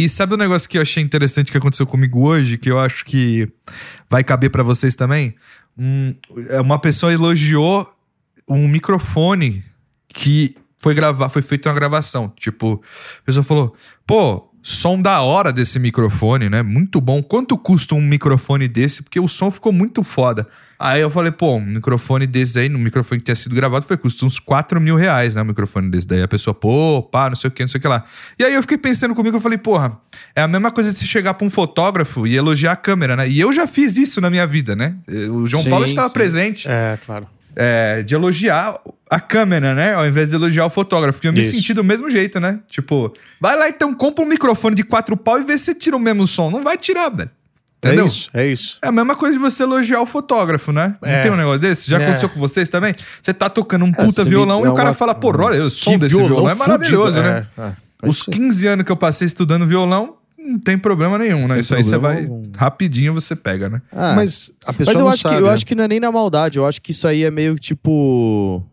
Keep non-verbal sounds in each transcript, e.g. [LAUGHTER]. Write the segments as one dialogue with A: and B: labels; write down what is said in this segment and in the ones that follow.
A: E sabe um negócio que eu achei interessante que aconteceu comigo hoje, que eu acho que vai caber pra vocês também? É, uma pessoa elogiou um microfone que foi gravar, foi feita uma gravação. Tipo, a pessoa falou: pô, som da hora desse microfone, né? Muito bom. Quanto custa um microfone desse? Porque o som ficou muito foda. Aí eu falei, pô, um microfone desse aí, no microfone que tinha sido gravado, foi custa uns 4 mil reais, né? Um microfone desse daí. A pessoa, pô, pá, não sei o que, não sei o que lá. E aí eu fiquei pensando comigo, eu falei, porra, é a mesma coisa de você chegar pra um fotógrafo e elogiar a câmera, né? E eu já fiz isso na minha vida, né? O João
B: Sim,
A: Paulo estava
B: sim.
A: presente
B: É, claro.
A: É, de elogiar a câmera, né? Ao invés de elogiar o fotógrafo. E eu me
B: Isso.
A: senti do mesmo jeito, né? Tipo, vai lá então, compra um microfone de quatro pau e vê se tira o mesmo som. Não vai tirar, velho. Entendeu?
B: É isso, é isso.
A: É a mesma coisa de você elogiar o fotógrafo, né? Não
B: É.
A: tem um negócio desse? Já
B: É.
A: aconteceu com vocês também? Você tá tocando um
C: É,
A: puta
C: você
A: violão e
C: é
A: o cara
C: uma-
A: fala, pô, olha, o som desse violão, é
B: fudido.
A: maravilhoso, né?
B: É, é.
A: Os 15 anos que eu passei estudando violão, não tem problema nenhum, né?
C: Tem
A: Isso aí você vai.
C: algum.
A: Rapidinho você pega, né?
C: Ah,
B: Mas a pessoa
C: Mas eu
B: não
C: acho,
B: sabe.
C: que, eu
B: né?
C: acho que não é nem na maldade, eu acho que isso aí é meio tipo.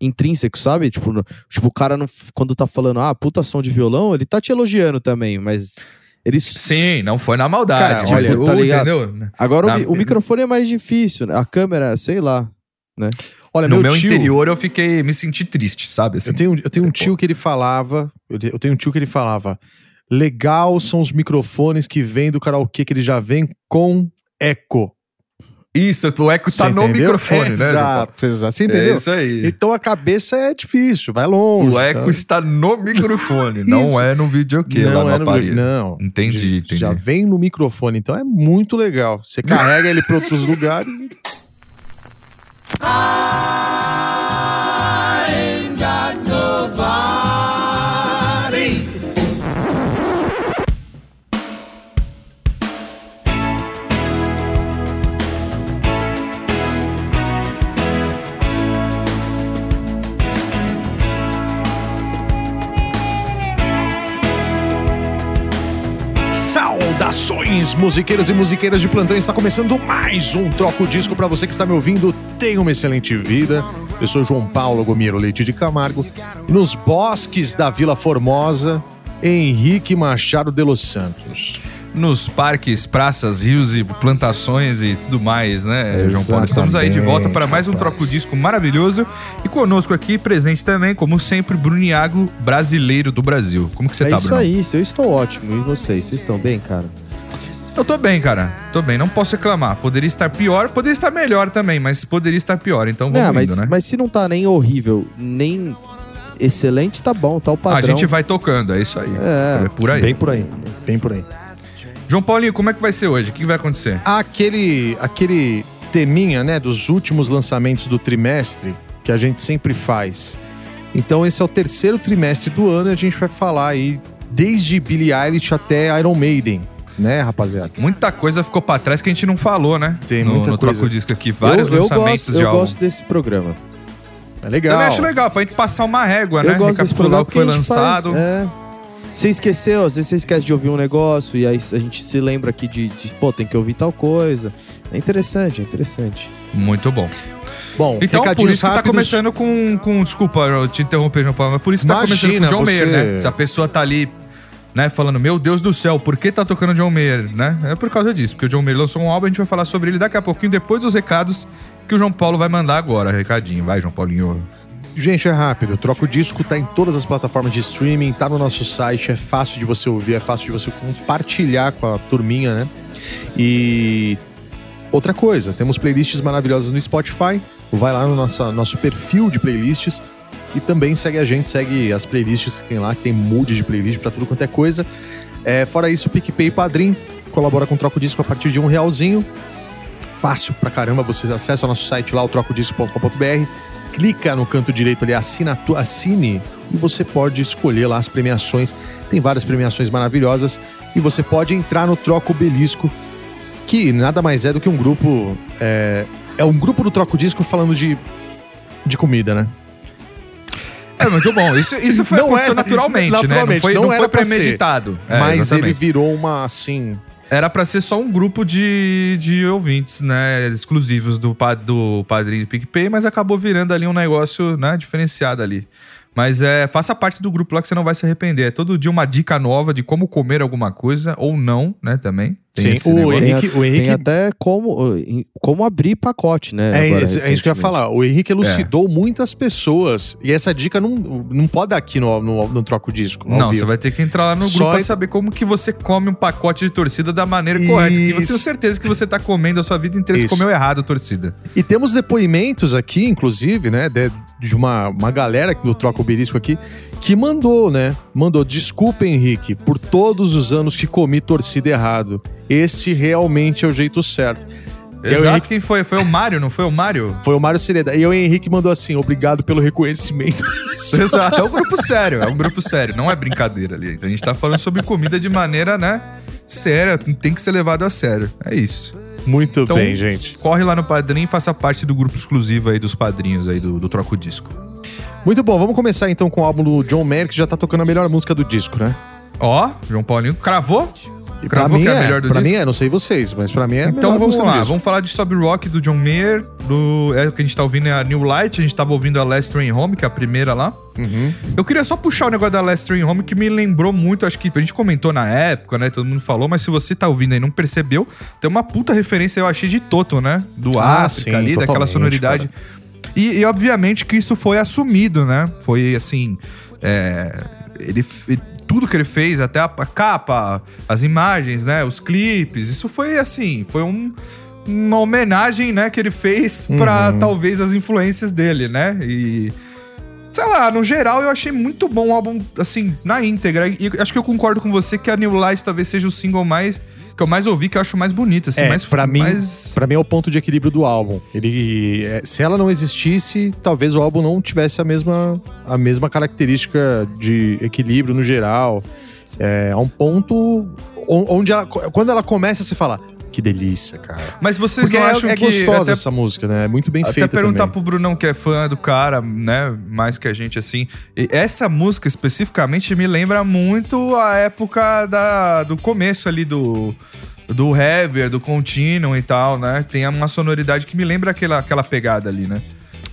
C: intrínseco, sabe? Tipo, no- tipo, o cara não, quando tá falando, ah, puta som de violão, ele tá te elogiando também, mas ele.
A: Sim, não foi na maldade.
B: Cara,
A: tipo,
C: olha, tá ligado?
A: entendeu?
C: Agora o
A: Na-
C: mi- o, microfone é mais difícil, né? a câmera, sei lá.
B: Olha,
A: no
B: meu,
A: meu
B: tio,
A: interior eu fiquei, me senti triste, sabe? Assim,
B: Eu tenho, eu tenho um tio que ele falava. Eu tenho um tio que ele falava. Legal são os microfones que vêm do karaokê, que ele já vem com eco.
A: Isso, o eco tá
B: Você
A: no microfone, né?
B: Exato, exato. Você entendeu?
A: É isso aí.
B: Então a cabeça é difícil, vai longe.
A: O eco
B: tá?
A: está no microfone, [LAUGHS] não é no videokê lá no,
B: é no
A: aparelho.
B: Não.
A: Entendi, entendi.
B: Já vem no microfone, então é muito legal. Você carrega ele para outros [LAUGHS] lugares. Saudações, musiqueiros e musiqueiras de plantão. Está começando mais um Troco Disco para você que está me ouvindo. Tenha uma excelente vida. Eu sou João Paulo Gomiro Leite de Camargo. Nos bosques da Vila Formosa, Henrique Machado de los Santos.
A: Nos parques, praças, rios e plantações e tudo mais, né, João Paulo? Estamos aí de volta para mais um. Troco Disco maravilhoso. E conosco aqui, presente também, como sempre, Bruniago, brasileiro do Brasil. Como que você
C: é
A: tá,
C: isso
A: Bruno?
C: aí, eu estou ótimo. E vocês? Vocês estão bem, cara?
A: Eu tô bem, cara. Tô bem, não posso reclamar. Poderia estar pior, poderia estar melhor também, mas poderia estar pior. Então vamos
C: Não, mas,
A: indo, né?
C: mas se não tá nem horrível, nem excelente, tá bom, tá o padrão.
A: A gente vai tocando, é isso aí.
C: É,
A: É por aí.
B: Bem por aí. Bem por aí.
A: João Paulinho, como é que vai ser hoje? O que vai acontecer?
B: Aquele, aquele teminha, né, dos últimos lançamentos do trimestre que a gente sempre faz. Então esse é o terceiro trimestre do ano e a gente vai falar aí desde Billie Eilish até Iron Maiden, né, rapaziada?
A: Muita coisa ficou pra trás que a gente não falou, né?
B: Tem
A: no,
B: muita
A: no
B: coisa.
A: Troco Disco aqui. Vários
C: eu, eu
A: lançamentos
C: gosto,
A: de
C: eu
A: álbum.
C: gosto desse programa.
B: É legal.
A: Também acho legal, pra gente passar uma régua, né?
C: Eu gosto desse
A: Recapitular o que foi lançado.
C: Faz, é. Você esqueceu, às vezes você esquece de ouvir um negócio e aí a gente se lembra aqui de, de, pô, tem que ouvir tal coisa. É interessante, é interessante.
A: Muito bom.
B: Bom,
A: Então, por isso que tá
B: rápidos.
A: começando com, com. Desculpa eu te interromper, João Paulo, mas por isso que tá
B: Imagina,
A: começando com John
B: você-
A: Mayer, né? Se a pessoa tá ali, né, falando, meu Deus do céu, por que tá tocando John Mayer, né? É por causa disso, porque o John Mayer lançou um álbum, a gente vai falar sobre ele daqui a pouquinho, depois dos recados que o João Paulo vai mandar agora. Recadinho, vai, João Paulinho.
B: Gente, é rápido. Troca o disco, tá em todas as plataformas de streaming, tá no nosso site, é fácil de você ouvir, é fácil de você compartilhar com a turminha, né? E outra coisa, temos playlists maravilhosas no Spotify. Vai lá no nosso, nosso perfil de playlists e também segue a gente, segue as playlists que tem lá, que tem mood de playlist pra tudo quanto é coisa. É, fora isso, PicPay e Padrim colabora com o Troca o Disco a partir de um realzinho. Fácil pra caramba, vocês acessam nosso site lá, o trocodisco.com.br clica no canto direito ali, assinatura, assine, e você pode escolher lá as premiações. Tem várias premiações maravilhosas. E você pode entrar no Troco Belisco, que nada mais é do que um grupo. É, é um grupo do Troco Disco falando de, de comida, né?
A: É muito bom. Isso, isso foi
B: Não
A: aconteceu
B: é-
A: naturalmente, né? Não
B: naturalmente,
A: foi,
B: não
A: não foi
B: pra ser.
A: premeditado. É,
B: Mas
A: exatamente.
B: ele virou uma assim.
A: Era pra ser só um grupo de, de ouvintes, né? Exclusivos do, do Padrinho do PicPay, mas acabou virando ali um negócio, né? Diferenciado ali. Mas é, faça parte do grupo lá que você não vai se arrepender. É todo dia uma dica nova de como comer alguma coisa ou não, né, também. Tem
B: Sim, o. Henrique-
C: tem, a-
B: o Henrique-
C: tem até como, como abrir pacote, né?
B: É,
C: agora,
B: isso, é isso que eu ia falar. O Henrique elucidou muitas pessoas. E essa dica não, não pode dar aqui no, no, no Troco Disco.
A: Não,
B: vivo.
A: você vai ter que entrar lá no
B: Só
A: grupo pra
B: entra-
A: saber como que você come um pacote de torcida da maneira correta. Porque eu
B: Isso.
A: tenho certeza que você tá comendo a sua vida inteira, você
B: Isso.
A: comeu errado a torcida.
B: E temos depoimentos aqui, inclusive, né, de, de uma, uma galera do Troca o Belisco aqui, que mandou, né? Mandou, desculpa, Henrique, por todos os anos que comi torcida errado. Esse realmente é o jeito certo.
A: Exato,
B: Henrique-
A: quem foi? Foi o Mário, não foi o Mário? [LAUGHS]
B: Foi o Mário Sereda. E o Henrique mandou assim, obrigado pelo reconhecimento. [LAUGHS]
A: Exato, é um grupo sério, é um grupo sério, não é brincadeira ali. A gente tá falando sobre comida de maneira, né, séria, tem que ser levado a sério. É isso.
B: Muito
A: Então-
B: bem, gente.
A: Corre lá no Padrim e faça parte do grupo exclusivo aí dos padrinhos aí do, do Troco Disco.
B: Muito bom, vamos começar então com o álbum do John Mayer, que já tá tocando a melhor música do disco, né?
A: Ó, João Paulinho cravou?
B: E pra mim
A: que é a
B: é,
A: melhor do
B: pra mim é, não sei vocês, mas pra mim é
A: Então vamos lá, vamos falar de Sob Rock do John Mayer, do, é o que a gente tá ouvindo é a New Light, a gente tava ouvindo a Last Train Home, que é a primeira lá.
B: Uhum.
A: Eu queria só puxar o negócio da Last Train Home, que me lembrou muito, acho que a gente comentou na época, né, todo mundo falou, mas se você tá ouvindo aí e não percebeu, tem uma puta referência, eu achei, de Toto, né, do
B: Ah,
A: África
B: sim,
A: ali, daquela sonoridade. E, e, obviamente que isso foi assumido, né, foi assim, é, ele... Tudo que ele fez, até a, a capa, as imagens, né? Os clipes, isso foi assim, foi um, uma homenagem, né, que ele fez pra
B: Uhum.
A: talvez as influências dele, né? E sei lá, no geral eu achei muito bom o álbum, assim, na íntegra. E acho que eu concordo com você que a New Light talvez seja o single mais que eu mais ouvi, que eu acho mais bonito, assim,
B: É,
A: mais
B: pra mim,
A: mais-
B: pra mim é o ponto de equilíbrio do álbum. Ele, é, se ela não existisse, talvez o álbum não tivesse a mesma, a mesma característica de equilíbrio no geral. É, é um ponto on- onde ela, quando ela começa, você fala, que delícia, cara.
A: Mas vocês
B: Porque
A: não
B: é,
A: acham
B: é
A: que
B: gostosa
A: até
B: essa música, né? É muito bem
A: Até
B: feita
A: perguntar
B: também.
A: pro Brunão, que é fã do cara, né? Mais que a gente, assim. E essa música especificamente me lembra muito a época da, do começo ali do. Do Heavier, do Continuum e tal, né? Tem uma sonoridade que me lembra aquela, aquela pegada ali, né?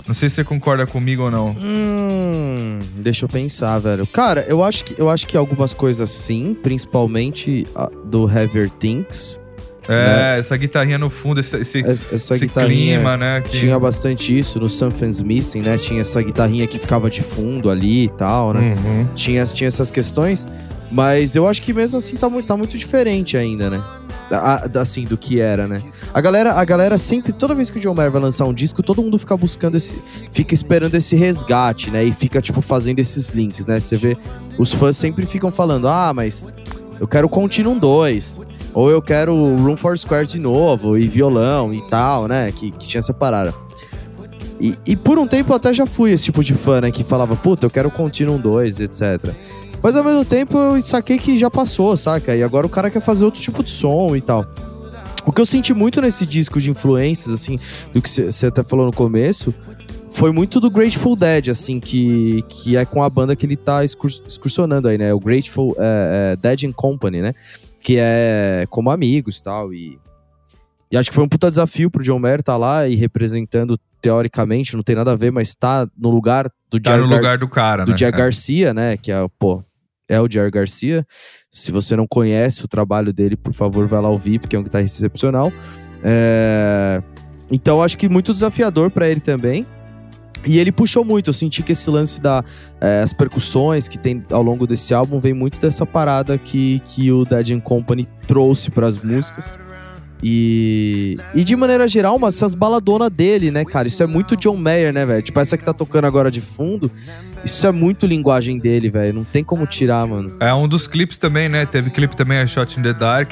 A: Não sei se você concorda comigo ou não.
C: Hum, deixa eu pensar, velho. Cara, eu acho que, eu acho que algumas coisas sim, principalmente a- do Heavier Things.
A: É, essa guitarrinha no fundo, esse, esse,
C: Es- Essa
A: esse clima, né? que-
C: tinha bastante isso no Something's Missing, né? Tinha essa guitarrinha que ficava de fundo ali e tal, né?
B: Uhum.
C: Tinha, tinha essas questões, mas eu acho que mesmo assim tá, muito- tá muito diferente ainda, né? Assim, do que era, né? A galera, a galera sempre, toda vez que o John Mayer vai lançar um disco, todo mundo fica buscando esse. Fica esperando esse resgate, né? E fica, tipo, fazendo esses links, né? Você vê, os fãs sempre ficam falando, ah, mas eu quero Continuum 2. Ou eu quero Room for Squares de novo, e violão e tal, né? Que, que tinha essa parada. E, e por um tempo eu até já fui esse tipo de fã, né? Que falava, puta, eu quero Continuum 2, etc. Mas ao mesmo tempo eu saquei que já passou, saca? E agora o cara quer fazer outro tipo de som e tal. O que eu senti muito nesse disco de influências, assim, do que você até falou no começo, foi muito do Grateful Dead, assim, que, que é com a banda que ele tá excurs- excursionando aí, né? O Grateful é, é, Dead and Company, né? Que é como amigos e tal. E, acho que foi um puta desafio pro John Mayer tá lá e representando, teoricamente, não tem nada a ver, mas tá no lugar do
A: Tá
C: Jerry
A: no
C: Gar-
A: lugar do cara,
C: do
A: né?
C: Jerry
A: É.
C: Garcia, né? Que é, pô, é o Jerry Garcia. Se você não conhece o trabalho dele, por favor, vai lá ouvir, porque é um guitarrista excepcional. É, Então, acho que muito desafiador pra ele também. E ele puxou muito, eu senti que esse lance das as percussões que tem ao longo desse álbum vem muito dessa parada que, que o Dead and Company trouxe pras músicas. E, e de maneira geral, mas essas baladonas dele, né, cara? Isso é muito John Mayer, né, velho? Tipo, essa que tá tocando agora de fundo, isso é muito linguagem dele, velho. Não tem como tirar, mano.
A: É um dos clipes também, né? Teve clipe também, a Shot in the Dark,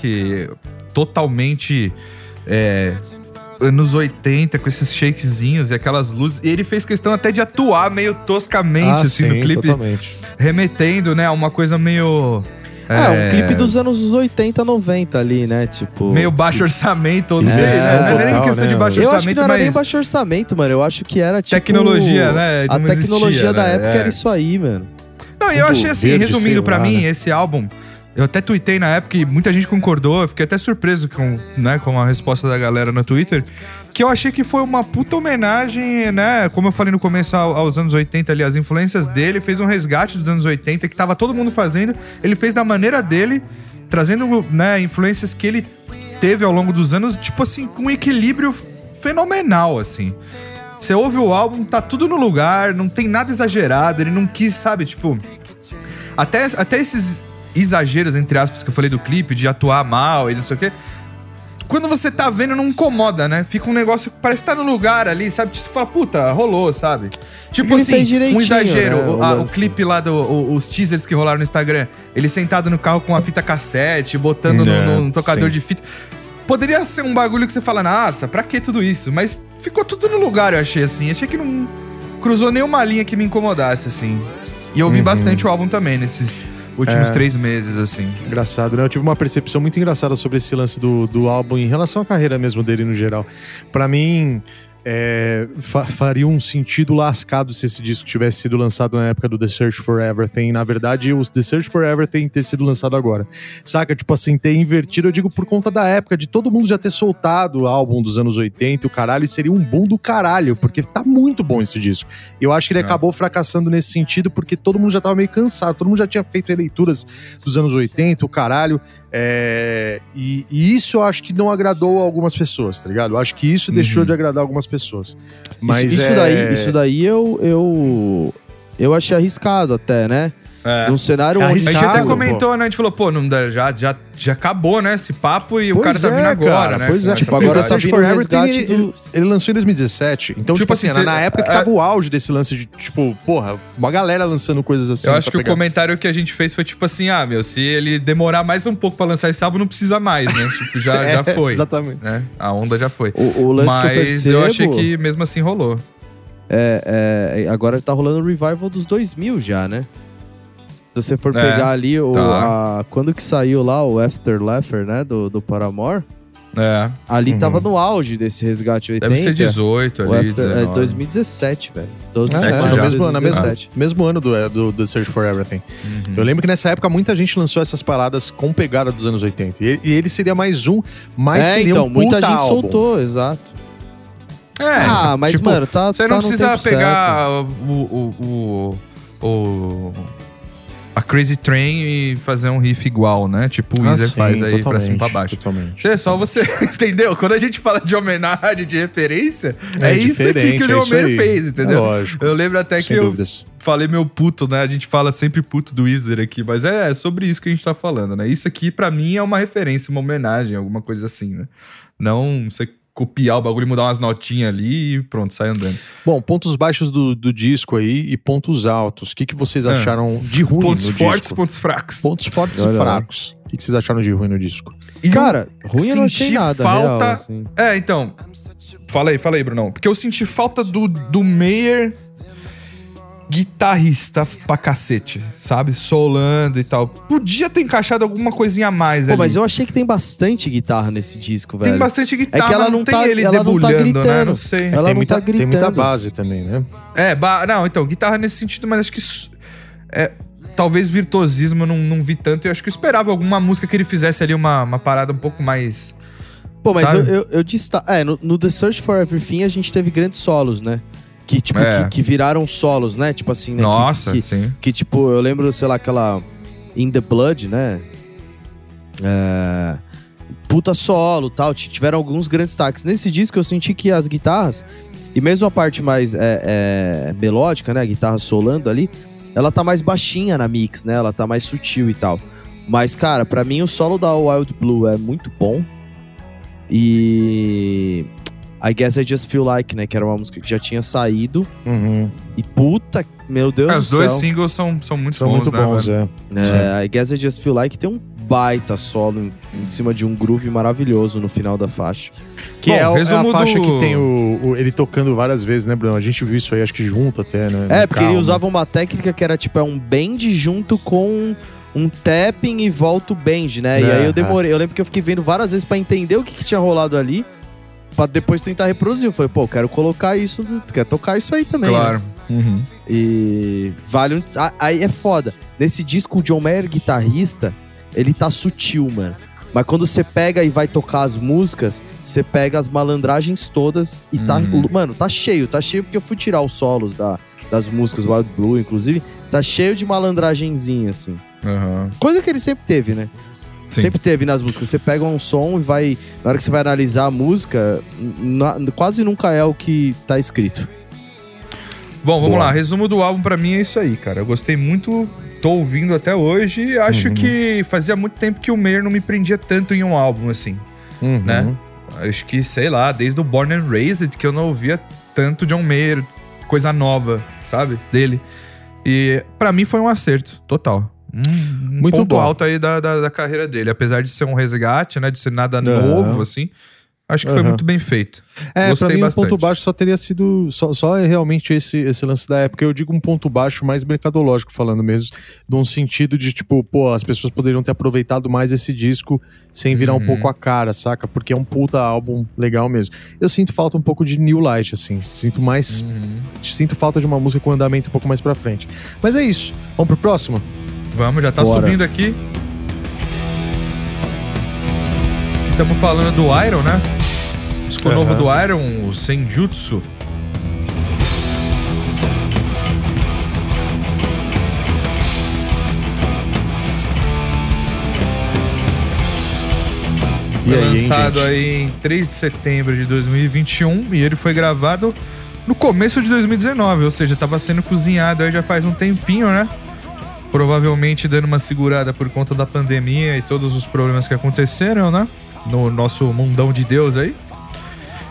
A: totalmente é, anos 80, com esses shakezinhos e aquelas luzes. E ele fez questão até de atuar meio toscamente,
B: Ah,
A: assim,
B: sim,
A: no clipe,
B: totalmente.
A: remetendo, né, a uma coisa meio.
C: É, um clipe dos anos 80, 90 ali, né? Tipo.
A: Meio baixo orçamento, ou não
B: É,
A: sei, né? Não é nem questão de
B: né?
A: baixo
C: Eu
A: orçamento,
C: acho que não era nem baixo orçamento, mano. Eu acho que era tipo.
A: tecnologia, né?
C: A
A: não
C: tecnologia
A: existia,
C: da
A: né?
C: época
A: É.
C: era isso aí, mano.
A: Não, e eu achei assim, resumindo
B: lá,
A: mim,
B: né?
A: esse álbum, Eu até tuitei na época e muita gente concordou. Eu fiquei até surpreso com, né, com a resposta da galera no Twitter. Que eu achei que foi uma puta homenagem, né? Como eu falei no começo, ao- aos anos 80 ali, as influências dele. Fez um resgate dos anos 80 que tava todo mundo fazendo. Ele fez da maneira dele, trazendo, né, influências que ele teve ao longo dos anos, tipo assim, com um equilíbrio fenomenal, assim. Você ouve o álbum, tá tudo no lugar, não tem nada exagerado, ele não quis, sabe, tipo. Até, até esses exageros, entre aspas, que eu falei do clipe, de atuar mal e não sei o quê. Quando você tá vendo, não incomoda, né? Fica um negócio que parece que tá no lugar ali, sabe? Você fala, puta, rolou, sabe? Tipo
C: ele
A: assim, um exagero.
C: né,
A: o, a- o clipe lá, do, o- os teasers que rolaram no Instagram. Ele sentado no carro com a fita cassete, botando no-
B: É,
A: no, no tocador
B: sim.
A: de fita. Poderia ser um bagulho que você fala, nossa, pra que tudo isso? Mas ficou tudo no lugar, eu achei assim. Achei que não cruzou nenhuma linha que me incomodasse, assim. E eu ouvi
B: Uhum.
A: bastante o álbum também, nesses últimos
B: É.
A: três meses, assim.
B: Engraçado, né? Eu tive uma percepção muito engraçada sobre esse lance do, do álbum em relação à carreira mesmo dele no geral. Pra mim, é, fa- faria um sentido lascado se esse disco tivesse sido lançado na época do The Search for Everything. Na verdade, o The Search for Everything ter sido lançado agora. Saca? Tipo assim, ter invertido, eu digo por conta da época, de todo mundo já ter soltado o álbum dos anos 80, o caralho, e seria um boom do caralho, porque tá muito bom esse disco. Eu acho que ele
A: É.
B: acabou fracassando nesse sentido, porque todo mundo já tava meio cansado, todo mundo já tinha feito releituras dos anos 80, o caralho. É, e, e isso eu acho que não agradou algumas pessoas, tá ligado? Eu acho que isso deixou
A: Uhum.
B: de agradar algumas pessoas. Mas
C: isso, isso
B: é-
C: daí, isso daí eu, eu, eu achei arriscado até, né?
A: É.
C: Num cenário
B: É
C: onde
A: A gente
B: arriscado,
A: até
B: pô.
A: comentou, né? A gente falou, pô, não dá, já, já, já acabou, né? Esse papo e o
B: Pois
A: cara tá
B: é,
A: vindo agora,
B: cara,
A: né?
B: Pois é.
A: essa
C: Tipo, agora
A: pegada.
C: tá vindo
B: for
C: o
B: Everything,
C: resgate
B: ele,
C: do-
B: ele lançou em 2017. Então, tipo,
A: Tipo
B: assim,
A: assim,
B: na
A: cê-
B: época que
A: é-
B: tava o auge desse lance de, tipo, porra, uma galera lançando coisas assim.
A: Eu acho que o comentário que a gente fez foi tipo assim: ah, meu, se ele demorar mais um pouco pra lançar esse álbum, não precisa mais, né? [LAUGHS] Tipo, já, já
B: É,
A: foi.
B: Exatamente.
A: Né? A onda já foi.
C: O, o lance que eu
A: Mas
C: percebo
A: eu achei que mesmo assim rolou.
C: é, é- agora tá rolando o revival dos 2000 já, né? Se você for
A: É,
C: pegar ali o,
A: tá.
C: a- quando que saiu lá o After Laughter, né, do, do Paramore,
A: É.
C: ali
B: Uhum.
C: tava no auge desse resgate 80.
A: Deve ser 18
C: o
A: ali.
C: After, é
A: 19.
C: 2017, velho. 12
B: É,
C: de
A: é,
B: no mesmo, ano,
C: 2017.
B: mesmo ano do, do, do Search for Everything.
A: Uhum.
B: Eu lembro que nessa época muita gente lançou essas paradas com pegada dos anos 80. E, e ele seria mais um, mas
C: é,
B: seria
C: então,
B: um
C: muita gente
B: álbum.
C: soltou, exato.
A: É,
C: ah, mas,
B: tipo,
C: mano, tá.
A: Você
C: tá
A: não
C: no
A: precisa
C: tempo certo.
A: pegar o, o, o, o- Crazy Train e fazer um riff igual, né? Tipo o
B: Ah,
A: Weezer
B: sim,
A: faz aí pra cima e pra baixo.
B: Totalmente.
A: É só você, [LAUGHS] entendeu? Quando a gente fala de homenagem, de referência, é, isso aqui que o
B: é
A: fez, entendeu?
B: É lógico.
A: Eu lembro até
B: Sem
A: que
B: dúvidas.
A: eu falei meu puto, né? A gente fala sempre puto do Weezer aqui, mas é sobre isso que a gente tá falando, né? Isso aqui, pra mim, é uma referência, uma homenagem, alguma coisa assim, né? Não você copiar o bagulho e mudar umas notinhas ali e pronto, sai andando.
B: Bom, pontos baixos do, do disco aí e pontos altos. O que, que vocês
A: É.
B: acharam de ruim
A: Pontos
B: no
A: fortes,
B: disco?
A: pontos fracos.
B: Pontos fortes e fracos. O que, que vocês acharam de ruim no disco?
A: E
C: Cara, ruim eu não achei nada,
A: falta-
C: real, assim.
A: É, então. Fala aí, fala aí, Brunão. Porque eu senti falta do, do Meyer guitarrista pra cacete, sabe? Solando e tal. Podia ter encaixado alguma coisinha a mais
C: Pô,
A: ali.
C: mas eu achei que tem bastante guitarra nesse disco, velho.
A: Tem bastante guitarra,
C: É que ela
A: mas
C: não
A: tem
C: tá-
A: ele
C: ela não tá
A: debulhando, né?
C: gritando.
A: Não sei.
C: Ela
B: tem,
C: não
B: muita,
C: tá
B: tem muita
C: gritando.
B: base também, né?
A: É, ba- não, então, guitarra nesse sentido, mas acho que é, talvez virtuosismo eu não, não vi tanto. Eu acho que eu esperava alguma música que ele fizesse ali uma, uma parada um pouco mais.
C: Pô, mas eu,
A: Sabe?
C: eu, eu desta- É, no, no The Search for Everything a gente teve grandes solos, né? Que, tipo,
A: É.
C: que, que viraram solos, né? Tipo assim, né? Que-
A: Nossa,
C: que,
A: sim.
C: que, tipo, eu lembro, sei lá, aquela In the Blood, né? É, Puta solo tal. Tiveram alguns grandes destaques. Nesse disco eu senti que as guitarras, e mesmo a parte mais é, é, melódica, né? A guitarra solando ali, ela tá mais baixinha na mix, né? Ela tá mais sutil e tal. Mas, cara, pra mim o solo da Wild Blue é muito bom. E. I Guess I Just Feel Like, né? Que era uma música que já tinha saído.
B: Uhum.
C: E puta, meu Deus
A: É,
C: do
A: os dois
C: céu.
A: singles são, são muito
B: São
A: bons,
B: muito
A: né,
B: bons,
A: velho?
B: é.
C: É, I Guess I Just Feel Like tem um baita solo em, em cima de um groove maravilhoso no final da faixa.
B: Que
A: Bom,
B: é, o- é a faixa
A: do-
B: que tem o, o- ele tocando várias vezes, né, Bruno? A gente viu isso aí, acho que junto até, né?
C: É, porque
B: carro,
C: ele
B: né?
C: usava uma técnica que era tipo é um bend junto com um tapping e volta o bend, né? e
B: É,
C: aí eu
B: é.
C: demorei, eu lembro que eu fiquei vendo várias vezes pra entender o que, que tinha rolado ali, pra depois tentar reproduzir. Eu falei, pô, eu quero colocar isso, quero tocar isso aí também. né?
A: Claro. Uhum.
C: E vale um. Aí é foda. Nesse disco, o John Mayer, guitarrista, ele tá sutil, mano. Mas quando você pega e vai tocar as músicas, você pega as malandragens todas e tá.
A: Uhum.
C: Mano, tá cheio, tá cheio porque eu fui tirar os solos da, das músicas Wild Blue, inclusive. Tá cheio de malandragenzinha, assim.
A: Aham.
C: Coisa que ele sempre teve, né?
A: Sim.
C: Sempre teve nas músicas. Você pega um som e vai. Na hora que você vai analisar a música, na- quase nunca é o que tá escrito.
A: Bom, vamos
C: Boa.
A: lá. Resumo do álbum pra mim é isso aí, cara. Eu gostei muito, tô ouvindo até hoje. e Acho
B: Uhum.
A: que fazia muito tempo que o Mayer não me prendia tanto em um álbum, assim.
B: Uhum.
A: Né? Acho que, sei lá, desde o Born and Raised que eu não ouvia tanto John Mayer, coisa nova, sabe? Dele. E pra mim foi um acerto, total. Um, um
B: Muito
A: ponto
B: bom.
A: alto aí da, da, da carreira dele. Apesar de ser um resgate, né? De ser nada novo, assim. Acho que foi
B: Aham.
A: muito bem feito.
B: É,
A: Gostei
B: pra mim
A: bastante.
B: o ponto baixo só teria sido. Só, só é realmente esse, esse lance da época. Eu digo um ponto baixo mais mercadológico, falando mesmo, num sentido de, tipo, pô, as pessoas poderiam ter aproveitado mais esse disco sem virar
A: Uhum.
B: um pouco a cara, saca? Porque é um puta álbum legal mesmo. Eu sinto falta um pouco de New Light, assim. Sinto mais.
A: Uhum.
B: Sinto falta de uma música com andamento um pouco mais pra frente. Mas é isso. Vamos pro próximo?
A: Vamos, já tá
C: Bora.
A: subindo aqui. Estamos falando do Iron, né? Disco
B: Aham.
A: novo do Iron, o Senjutsu.
B: E
A: Foi
B: aí, hein,
A: lançado
B: gente?
A: aí em 3 de setembro de 2021 e ele foi gravado no começo de 2019, ou seja, estava sendo cozinhado aí já faz um tempinho, né? Provavelmente dando uma segurada por conta da pandemia e todos os problemas que aconteceram, né? No nosso mundão de Deus aí.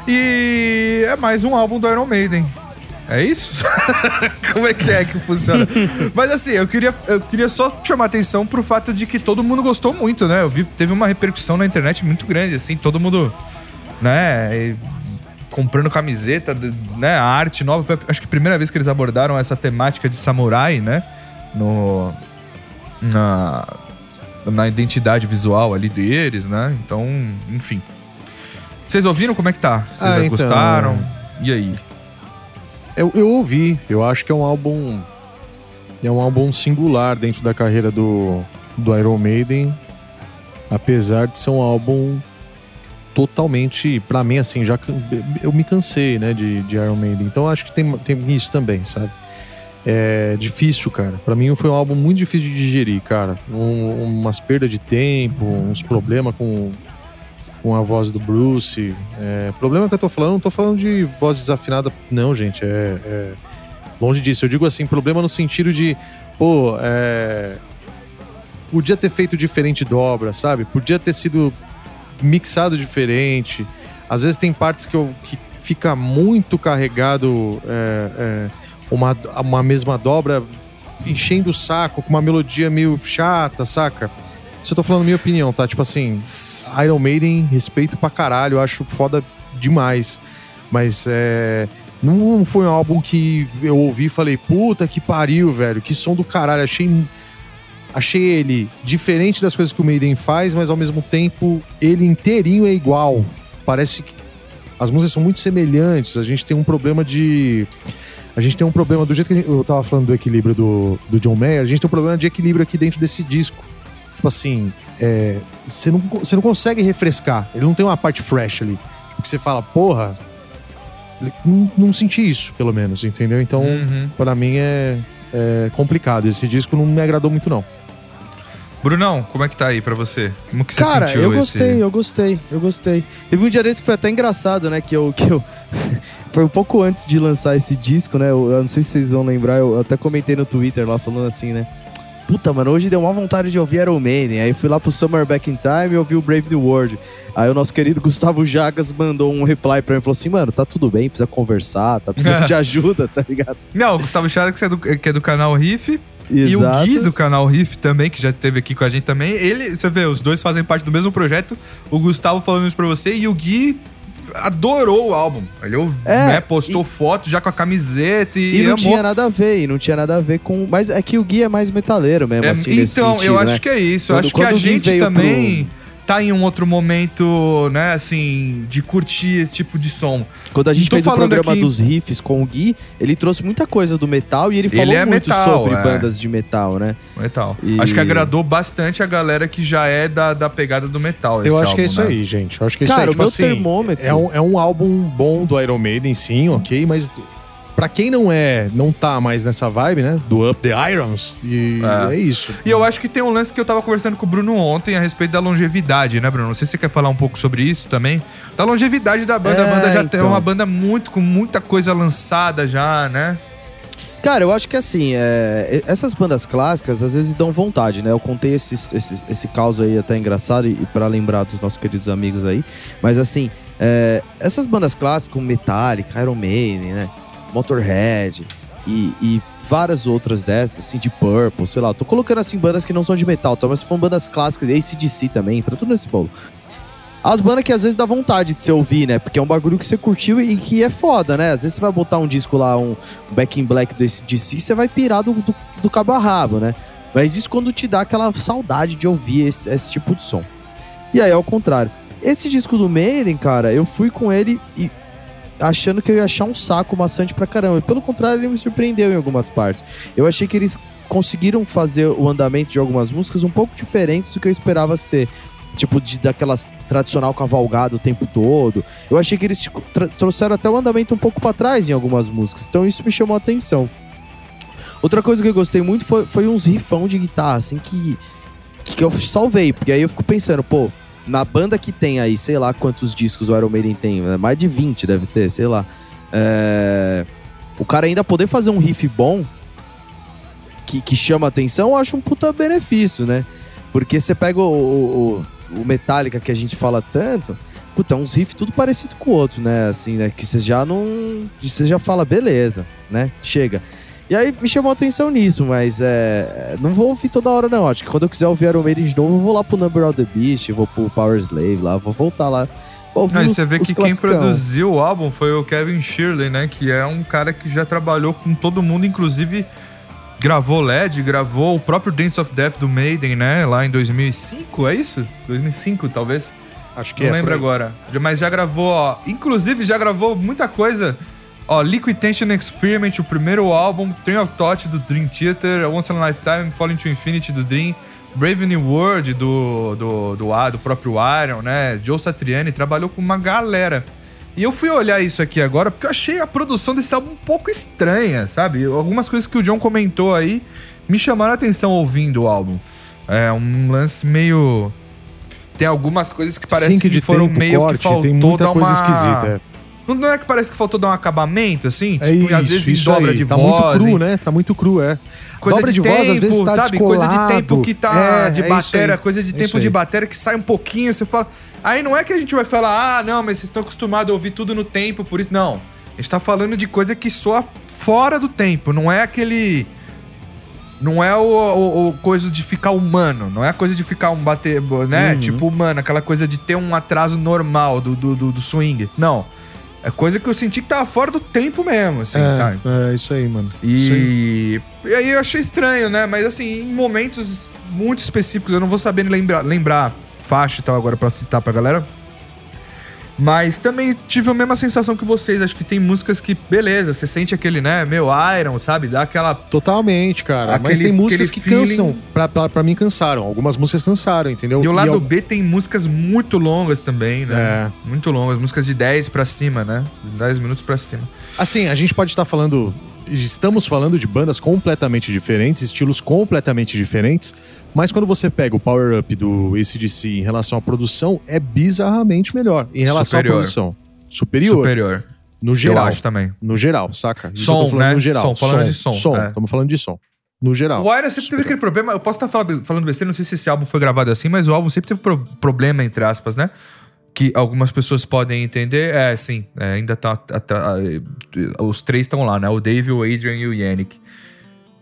A: E é mais um álbum do Iron Maiden. É isso? [LAUGHS] Como é que é que funciona? Mas assim, eu queria, eu queria só chamar atenção pro fato de que todo mundo gostou muito, né? Eu vi, teve uma repercussão na internet muito grande, assim, todo mundo, né, comprando camiseta, né, a arte nova. Foi, acho que a primeira vez que eles abordaram essa temática de samurai, né, no na na identidade visual ali deles, né? Então, enfim. Vocês ouviram como é que tá? Vocês
B: Ah, então,
A: gostaram? E aí?
B: Eu, eu ouvi, eu acho que é um álbum. É um álbum singular dentro da carreira do, do Iron Maiden. Apesar de ser um álbum totalmente. Pra mim, assim, já eu me cansei, né, de, de Iron Maiden. Então acho que tem, tem isso também, sabe? É difícil, cara. Pra mim foi um álbum muito difícil de digerir, cara. Um- umas perdas de tempo, uns problemas com, com a voz do Bruce. É, problema que eu tô falando, não tô falando de voz desafinada, não, gente. É, é longe disso. Eu digo assim, problema no sentido de, pô, é, podia ter feito diferente dobra, sabe? Podia ter sido mixado diferente. Às vezes tem partes que, eu, que fica muito carregado é, é, uma, uma mesma dobra, enchendo o saco, com uma melodia meio chata, saca? Isso eu tô falando minha opinião, tá? Tipo assim, Iron Maiden, respeito pra caralho, acho foda demais. Mas é. Não foi um álbum que eu ouvi e falei, puta que pariu, velho. Que som do caralho. Achei. Achei ele diferente das coisas que o Maiden faz, mas ao mesmo tempo ele inteirinho é igual. Parece que as músicas são muito semelhantes. A gente tem um problema de. A gente tem um problema, do jeito que gente- eu tava falando do equilíbrio do, do John Mayer, a gente tem um problema de equilíbrio aqui dentro desse disco. Tipo assim, é, você não, você não consegue refrescar. Ele não tem uma parte fresh ali. Tipo, que você fala, porra, não, não senti isso, pelo menos, entendeu? Então,
A: Uhum.
B: pra mim é, é complicado. Esse disco não me agradou muito, não.
A: Brunão, como é que tá aí pra você? Como que você
C: Cara,
A: sentiu
C: eu
A: esse...
C: gostei, eu gostei, eu gostei. Teve um dia desse que foi até engraçado, né? Que eu. Que eu [LAUGHS] foi um pouco antes de lançar esse disco, né? Eu, eu não sei se vocês vão lembrar, eu até comentei no Twitter lá falando assim, né? Puta, mano, hoje deu uma vontade de ouvir Iron Maiden. Aí fui lá pro Summer Back in Time e ouvi o Brave New World. Aí o nosso querido Gustavo Jagas mandou um reply pra mim e falou assim: Mano, tá tudo bem, precisa conversar, tá precisando [LAUGHS] de ajuda, tá ligado?
A: Não, o Gustavo Chagas, que é do, que é do canal Riff, e o Gui do canal Riff também, que já esteve aqui com a gente também. Ele, você vê, os dois fazem parte do mesmo projeto. O Gustavo falando isso pra você e o Gui adorou o álbum. Ele
C: É,
A: né, postou foto já com a camiseta e,
C: E não
A: amou.
C: tinha nada a ver, e não tinha nada a ver com. Mas é que o Gui é mais metaleiro mesmo,
A: É,
C: assim,
A: então,
C: sentido,
A: eu
C: né?
A: acho que é isso. Eu
C: Quando-
A: acho que a gente também tá em um outro momento, né, assim, de curtir esse tipo de som.
C: Quando a gente
A: Tô
C: fez o programa
A: aqui-
C: dos riffs com o Gui, ele trouxe muita coisa do metal e ele falou
A: é
C: muito
A: metal,
C: sobre
A: é.
C: bandas de metal, né?
A: Metal.
C: E-
A: Acho que agradou bastante a galera que já é da, da pegada do metal.
B: Eu acho que é
A: álbum,
B: isso
A: né?
B: aí, gente. Eu acho que é
C: Cara,
B: isso aí.
C: o
B: Tipo
C: meu
B: assim,
C: termômetro-
B: É um, é um álbum bom do Iron Maiden, sim, ok, mas pra quem não é, não tá mais nessa vibe, né? Do Up the Irons, e
A: É.
B: é, isso.
A: E eu acho que tem um lance que eu tava conversando com o Bruno ontem a respeito da longevidade, né, Bruno? Não sei se você quer falar um pouco sobre isso também. Da longevidade da banda. a
C: É,
A: banda já tem
C: então.
A: uma banda muito com muita coisa lançada já, né?
C: Cara, eu acho que assim, é, essas bandas clássicas às vezes dão vontade, né? Eu contei esse, esse, esse caos aí até engraçado e, e para lembrar dos nossos queridos amigos aí. Mas assim, é, essas bandas clássicas, como Metallica, Iron Maiden, né? Motorhead e, e várias outras dessas, assim, de Purple, sei lá. Tô colocando assim bandas que não são de metal, tá? mas são bandas clássicas, ACDC também, entra tudo nesse bolo. As bandas que às vezes dá vontade de você ouvir, né? Porque é um bagulho que você curtiu e que é foda, né? Às vezes você vai botar um disco lá, um, Back in Black do ACDC, você vai pirar do, do, do cabo a rabo, né? Mas isso quando te dá aquela saudade de ouvir esse, esse tipo de som. E aí, ao contrário. Esse disco do Maiden, cara, eu fui com ele e achando que eu ia achar um saco maçante pra caramba. Pelo contrário, ele me surpreendeu em algumas partes. Eu achei que eles conseguiram fazer o andamento de algumas músicas um pouco diferentes do que eu esperava ser. Tipo, de, daquelas tradicional cavalgada o tempo todo. Eu achei que eles tipo, trouxeram até o andamento um pouco pra trás em algumas músicas. Então isso me chamou a atenção. Outra coisa que eu gostei muito foi, foi uns riffão de guitarra, assim, que, que eu salvei. Porque aí eu fico pensando, pô, na banda que tem aí, sei lá quantos discos o Iron Maiden tem, né? mais de 20 deve ter, sei lá. É, O cara ainda poder fazer um riff bom, que, que chama atenção, eu acho um puta benefício, né? Porque você pega o, o, o Metallica que a gente fala tanto, puta, é uns riffs tudo parecido com o outro, né? Assim, né? Que você já não. Você já fala, beleza, né? Chega. E aí me chamou a atenção nisso, mas é. Não vou ouvir toda hora, não. Acho que quando eu quiser ouvir Iron Maiden de novo, eu vou lá pro Number of the Beast, vou pro Power Slave lá, vou voltar lá. Vou ouvir
A: Aí
C: os-
A: você vê que quem
C: classicão.
A: produziu o álbum foi o Kevin Shirley, né? Que é um cara que já trabalhou com todo mundo, inclusive gravou LED, gravou o próprio Dance of Death do Maiden, né? Lá em 2005, é isso? 2005, talvez.
B: Acho que
A: Não
B: é.
A: lembro
B: por aí.
A: agora. Mas já gravou, ó. Inclusive, já gravou muita coisa. Ó, Liquid Tension Experiment, o primeiro álbum. Train of Thought do Dream Theater. Once in a Lifetime, Falling to Infinity do Dream. Brave New World do, do, do, do próprio Iron, né? Joe Satriani trabalhou com uma galera. E eu fui olhar isso aqui agora porque eu achei a produção desse álbum um pouco estranha, sabe? Algumas coisas que o John comentou aí me chamaram a atenção ouvindo o álbum. É um lance meio. Tem algumas coisas que parece
B: Sync
A: que foram
B: tempo,
A: meio
B: corte,
A: que faltou
B: tem muita
A: dar
B: coisa
A: uma...
B: esquisita.
A: Não, é que parece que faltou dar um acabamento, assim?
B: é
A: Tipo,
B: isso,
A: às vezes dobra
B: aí.
A: de
B: tá
A: voz.
B: muito cru, né? Tá muito cru, é.
A: Coisa
B: Dobra
A: de,
B: de
A: tempo,
B: voz, às vezes tá
A: sabe? Coisa de
B: descolado.
A: tempo que tá
B: É,
A: de
B: é
A: bateria, coisa de
B: É
A: tempo de bateria que sai um pouquinho, você fala. Aí não é que a gente vai falar, ah, não, mas vocês estão acostumados a ouvir tudo no tempo, por isso. Não. A gente tá falando de coisa que soa fora do tempo, não é aquele. Não é o, o- o coisa de ficar humano, não é a coisa de ficar um bater, né?
C: Uhum.
A: Tipo humano, aquela coisa de ter um atraso normal do, do, do, do swing. Não. É coisa que eu senti que tava fora do tempo mesmo, assim,
B: é,
A: sabe?
B: é isso aí, mano. Isso aí.
A: E, e aí eu achei estranho, né? Mas assim, em momentos muito específicos, eu não vou saber lembrar, lembrar faixa e tal agora pra citar pra galera. Mas também tive a mesma sensação que vocês. Acho que tem músicas que, beleza, você sente aquele, né, meu Iron, sabe? Dá aquela.
B: Totalmente, cara. Mas
A: Aquele-
B: tem músicas que cansam. Pra, pra, pra mim, cansaram. Algumas músicas cansaram, entendeu?
A: E o lado
B: al-
A: B tem músicas muito longas também, né?
B: É.
A: Muito longas, músicas de 10 pra cima, né? 10 minutos pra cima.
B: Assim, a gente pode estar falando. Estamos falando de bandas completamente diferentes, estilos completamente diferentes, mas quando você pega o Power Up do ACDC em relação à produção, é bizarramente melhor. Em relação
A: Superior.
B: à produção. Superior.
A: Superior.
B: No geral.
A: Eu acho também.
B: No geral, saca? Isso
A: Som,
B: eu tô falando
A: né?
B: no geral.
A: Som, falando de som,
B: Som,
A: é.
B: estamos falando de som. No geral.
A: O Iron sempre teve aquele problema. Eu posso estar falando, falando besteira, não sei se esse álbum foi gravado assim, mas o álbum sempre teve pro- problema, entre aspas, né? Que algumas pessoas podem entender. É, sim, é, ainda tá. atra- os três estão lá, né? O Dave, o Adrian e o Yannick.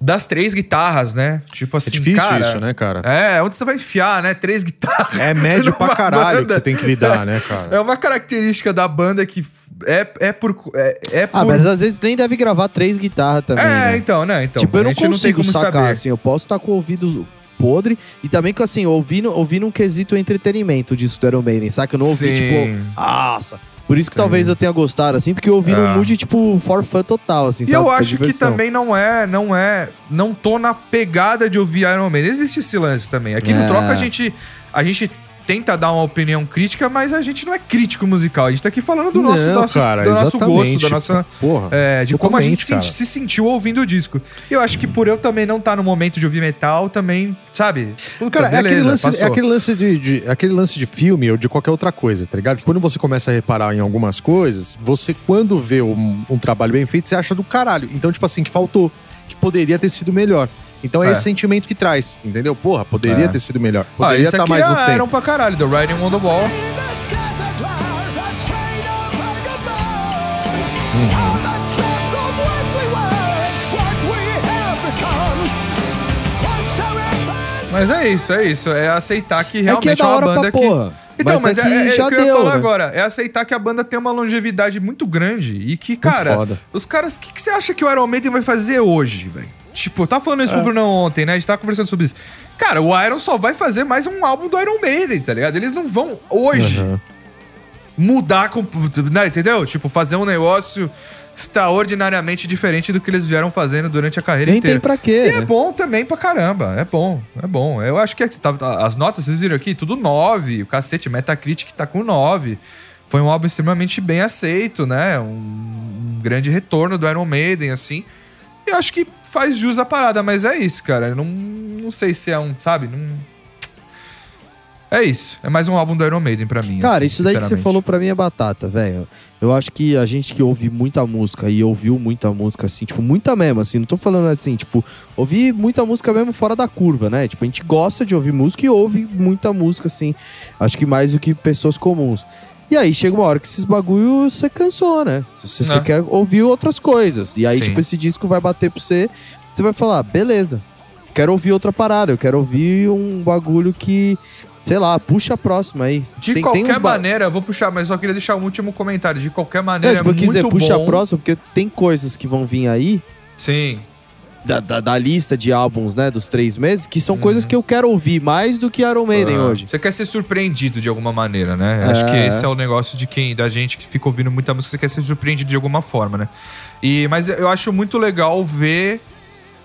A: Das três guitarras, né? Tipo assim.
B: É difícil
A: cara,
B: isso, né, cara?
A: É, onde você vai enfiar, né? Três guitarras.
B: É médio [LAUGHS] pra caralho que
A: banda.
B: você tem que lidar, né, cara?
A: É uma característica da banda que é, é por. É, é
C: Ah,
A: por...
C: mas às vezes nem deve gravar três guitarras também.
A: É,
C: né?
A: então, né? Então,
C: tipo, eu não
A: não
C: consigo
A: como
C: sacar,
A: saber.
C: assim. Eu posso estar com o ouvido podre. E também que, assim, ouvindo, ouvindo um quesito entretenimento disso do Iron Maiden, saca? Eu não ouvi,
A: Sim.
C: tipo, nossa. Por isso que
A: Sim.
C: talvez eu tenha gostado, assim, porque eu ouvi
A: É.
C: mood, tipo, for fun total, assim,
A: E
C: sabe?
A: eu acho que também não é, não é, não tô na pegada de ouvir Iron Maiden. Existe esse lance também. Aqui
C: É.
A: no Troca a gente, a gente tenta dar uma opinião crítica, mas a gente não é crítico musical. A gente tá aqui falando do nosso,
B: Não,
A: nosso,
B: cara,
A: do nosso gosto, da nossa,
B: Porra.
A: é, de como a gente se, se sentiu ouvindo o disco. E eu acho que por eu também não estar no momento de ouvir metal, também, sabe? Puta,
B: Cara, é aquele,
A: beleza,
B: lance, é aquele lance de, de- aquele lance de filme ou de qualquer outra coisa, tá ligado? Que Quando você começa a reparar em algumas coisas, você, quando vê um, um trabalho bem feito, você acha do caralho. Então, tipo assim, que faltou, que poderia ter sido melhor. Então é,
A: É.
B: esse sentimento que traz, entendeu? Porra, poderia
A: É.
B: ter sido melhor.
A: Ah,
B: Poderia
A: isso
B: estar
A: aqui
B: mais no
A: é
B: tempo.
A: Iron pra caralho, The Riding on the Wall. Mas é isso, é isso. É aceitar que
C: É que
A: realmente
C: é da hora
A: uma banda
C: pra
A: que...
C: porra.
A: Então, mas,
C: é
A: é,
C: que
A: é, é
C: já
A: o que eu ia
C: deu,
A: falar
C: né?
A: agora. É aceitar que a banda tem uma longevidade muito grande e que, cara,
B: foda.
A: os caras, o que, que você acha que o Iron Maiden vai fazer hoje, velho? Tipo, eu tava falando isso pro
B: É.
A: Bruno ontem, né? A gente tava conversando sobre isso. Cara, o Iron só vai fazer mais um álbum do Iron Maiden, tá ligado? Eles não vão hoje
B: Aham.
A: mudar, com, né, entendeu? Tipo, fazer um negócio extraordinariamente diferente do que eles vieram fazendo durante a carreira
C: Nem
A: inteira.
C: tem pra quê,
A: E é
C: né?
A: bom também pra caramba. É bom, é bom. Eu acho que tá- as notas, vocês viram aqui, tudo 9. O cacete, Metacritic tá com 9. Foi um álbum extremamente bem aceito, né? Um, um grande retorno do Iron Maiden, assim. E eu acho que faz jus à parada, mas é isso, cara. Eu não, não sei se é um, sabe? Não... É isso. É mais um álbum do Iron Maiden pra mim.
C: Cara,
A: assim,
C: isso daí que você falou pra mim é batata, velho. Eu acho que a gente que ouve muita música e ouviu muita música, assim, tipo, muita mesmo, assim, não tô falando assim, tipo, ouvir muita música mesmo fora da curva, né? Tipo, a gente gosta de ouvir música e ouve muita música, assim, acho que mais do que pessoas comuns. E aí chega uma hora que esses bagulho você cansou, né? Você, você
A: Né.
C: quer ouvir outras coisas. E aí,
A: Sim.
C: tipo, esse disco vai bater pra você, você vai falar, beleza, quero ouvir outra parada, eu quero ouvir um bagulho que, sei lá, puxa a próxima aí.
A: De
C: Tem- tem
A: qualquer
C: ba-
A: maneira, eu vou puxar, mas só queria deixar um último comentário. De qualquer maneira,
C: tipo,
A: é
C: eu quis dizer,
A: muito
C: puxa
A: bom.
C: a próxima, porque tem coisas que vão vir aí
A: Sim.
C: Da, da, da lista de álbuns, né, dos três meses, que são
A: Uhum.
C: coisas que eu quero ouvir mais do que Iron Maiden
A: Ah,
C: hoje.
A: Você quer ser surpreendido de alguma maneira, né?
C: É.
A: Acho que esse é o negócio de quem, da gente que fica ouvindo muita música, você quer ser surpreendido de alguma forma, né? E, mas eu acho muito legal ver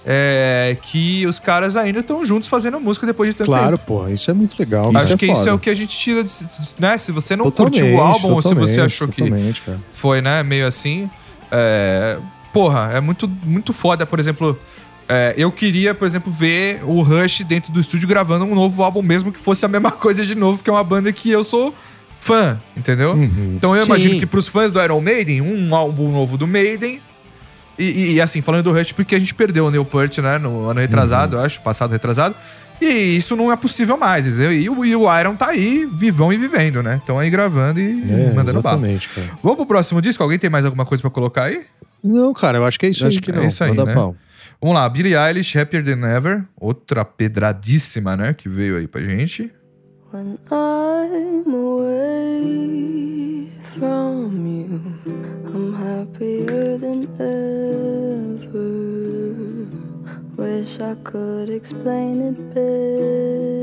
A: é, que os caras ainda estão juntos fazendo música depois de tanto
B: Claro,
A: tempo.
B: porra, isso é muito legal.
A: Acho
C: é
A: que isso é o que a gente tira, de, né? Se você não
B: Totalmente,
A: curtiu o álbum ou se você achou que
B: cara.
A: foi, né, meio assim. É, porra, é muito, muito foda, por exemplo. é, eu queria, por exemplo, ver o Rush dentro do estúdio gravando um novo álbum, mesmo que fosse a [LAUGHS] mesma coisa de novo, porque é uma banda que eu sou fã, entendeu?
B: Uhum.
A: Então eu
C: Sim.
A: imagino que pros fãs do Iron Maiden, um álbum novo do Maiden. E, e- e, assim, falando do Rush, porque a gente perdeu o Neil Peart, né, no ano retrasado,
B: Uhum.
A: eu acho, passado retrasado. E isso não é possível mais, entendeu? E, o- e o Iron tá aí, vivão e vivendo, né? Estão aí gravando e
B: É,
A: mandando bala.
B: exatamente, cara.
A: Vamos pro próximo disco? Alguém tem mais alguma coisa pra colocar aí?
B: Não, cara, eu acho que é isso
C: Acho
B: aí.
C: que
A: é
C: não,
A: isso aí,
C: manda
A: né?
C: pau.
A: Vamos lá, Billie Eilish, Happier Than Ever. Outra pedradíssima, né? Que veio aí pra gente.
D: When I'm away from you, I'm happier than ever. Wish I could explain it better.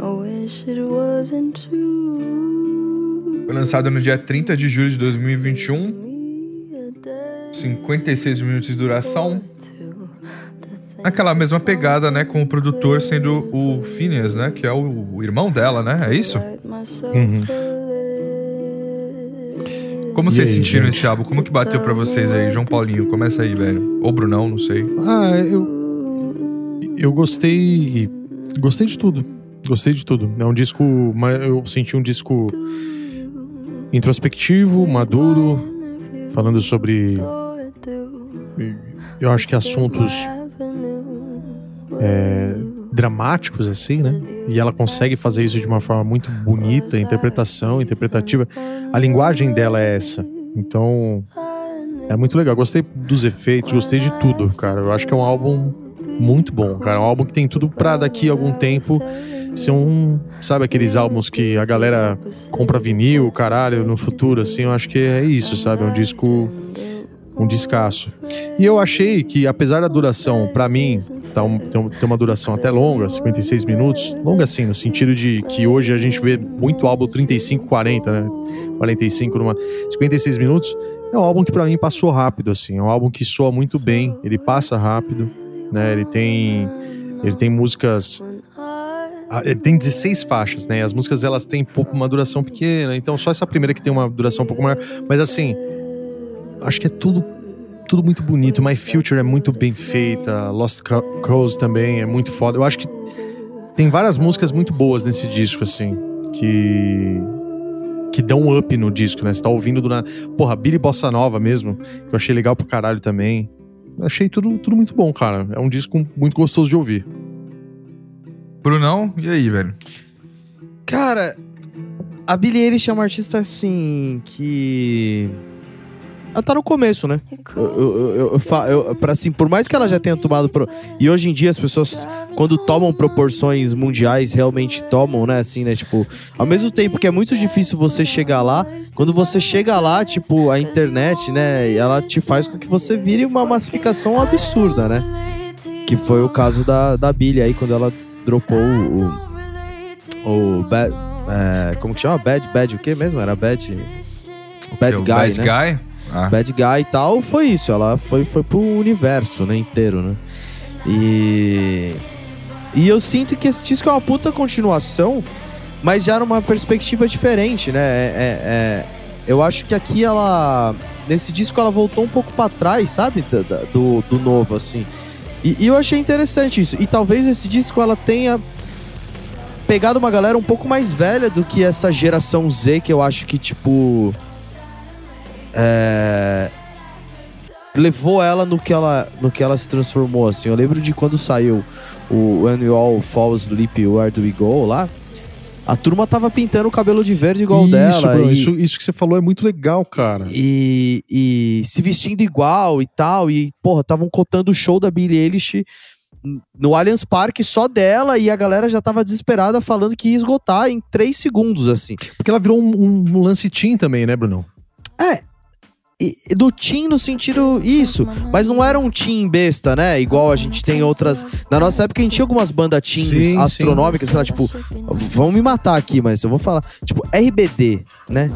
D: I wish it wasn't true.
A: Foi lançado no dia 30 de julho de 2021.
D: Me a day
A: 56 minutos de duração. Aquela mesma pegada, né? Com o produtor sendo o Phineas, né? Que é o, irmão dela, né? É isso?
B: Uhum.
A: Como
B: E
A: vocês
B: aí,
A: sentiram
B: gente?
A: esse álbum? Como que bateu pra vocês aí? João Paulinho, começa aí, velho. Ou Brunão, não sei.
B: Ah, eu. Eu gostei. Gostei de tudo. Gostei de tudo. É um disco. Eu senti um disco introspectivo, maduro, falando sobre. Eu acho que assuntos é, dramáticos, assim, né? E ela consegue fazer isso de uma forma muito bonita, interpretação, interpretativa. A linguagem dela é essa. Então, é muito legal. Gostei dos efeitos, gostei de tudo, cara. Eu acho que é um álbum muito bom, cara. Um álbum que tem tudo pra daqui a algum tempo ser um. Sabe aqueles álbuns que a galera compra vinil, caralho, no futuro, assim. Eu acho que é isso, sabe? É um disco Um descasso. E eu achei que, apesar da duração, pra mim, tá um- tem tem uma duração até longa, 56 minutos. Longa assim, no sentido de que hoje a gente vê muito álbum 35, 40, né? 45 numa. 56 minutos. É um álbum que pra mim passou rápido, assim. É um álbum que soa muito bem. Ele passa rápido, né? Ele tem. Ele tem músicas. Ele tem 16 faixas, né? As músicas elas têm uma duração pequena, então só essa primeira que tem uma duração um pouco maior. Mas assim, acho que é tudo tudo muito bonito. My Future é muito bem feita, Lost Cause também é muito foda. Eu acho que tem várias músicas muito boas nesse disco, assim, que que dão um up no disco, né? Você tá ouvindo do nada. Porra, Billy Bossa Nova mesmo, que eu achei legal pro caralho também. Achei tudo, tudo muito bom, cara. É um disco muito gostoso de ouvir.
A: Brunão, e aí, velho?
C: Cara, a Billie Eilish é uma artista assim que. Ela tá no começo, né? Eu, eu, eu, eu, pra, assim, por mais que ela já tenha tomado. Pro... E hoje em dia as pessoas, quando tomam proporções mundiais, realmente tomam, né? Assim, né? Tipo, ao mesmo tempo que é muito difícil você chegar lá, quando você chega lá, tipo, a internet, né? Ela te faz com que você vire uma massificação absurda, né? Que foi o caso da, da Billie aí, quando ela dropou o. o bad, é, como que chama? Bad, bad o quê mesmo? Era Bad. Bad Guy,
A: Bad
C: né?
A: Guy? Ah.
C: Bad Guy e tal, foi isso. Ela foi, foi pro universo, né, inteiro, né? E. E eu sinto que esse disco é uma puta continuação, mas já numa perspectiva diferente, né? É, é- é- eu acho que aqui ela. Nesse disco ela voltou um pouco pra trás, sabe? Da- da- do, do novo, assim. E, e eu achei interessante isso. E talvez esse disco ela tenha pegado uma galera um pouco mais velha do que essa geração Z, que eu acho que, tipo. É, levou ela no que ela, no que ela se transformou, assim. Eu lembro de quando saiu o When We All Fall Asleep, Where Do We Go lá. A turma tava pintando o cabelo de verde igual o
B: isso,
C: dela.
B: Bruno,
C: e,
B: isso, isso que você falou é muito legal, cara.
C: e, e se vestindo igual e tal. E, porra, estavam cotando o show da Billie Eilish no Allianz Parque só dela e a galera já tava desesperada falando que ia esgotar em três segundos, assim.
B: Porque ela virou um, um- um lance teen também, né, Bruno?
C: E do Tim no sentido isso, mas não era um Tim besta, né? Igual a gente tem outras. Na nossa época a gente tinha algumas bandas teens
B: Sim, sim.
C: astronômicas, sei lá, tipo, vão me matar aqui, mas eu vou falar. Tipo, RBD, né?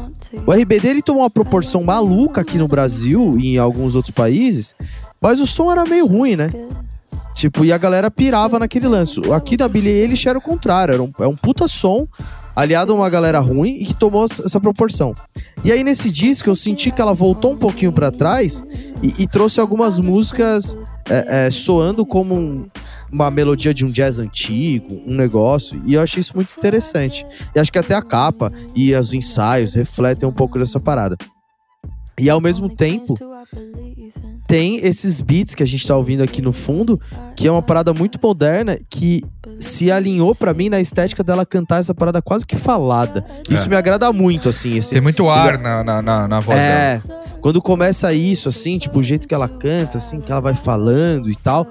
C: O RBD ele tomou uma proporção maluca aqui no Brasil e em alguns outros países, mas o som era meio ruim, né? Tipo, e a galera pirava naquele lance. Aqui da Billie Eilish era o contrário, era um, é um puta som aliado a uma galera ruim e que tomou essa proporção. E aí nesse disco eu senti que ela voltou um pouquinho pra trás e, e trouxe algumas músicas é, é, soando como um- uma melodia de um jazz antigo, um negócio, e eu achei isso muito interessante. E acho que até a capa e os ensaios refletem um pouco dessa parada. E ao mesmo tempo, tem esses beats que a gente tá ouvindo aqui no fundo, que é uma parada muito moderna, que se alinhou pra mim na estética dela cantar essa parada quase que falada. Isso
A: É.
C: me agrada muito, assim. Esse,
A: Tem muito ar na, na, na, na voz dela.
C: é, quando começa isso, assim, tipo, o jeito que ela canta, assim, que ela vai falando e tal.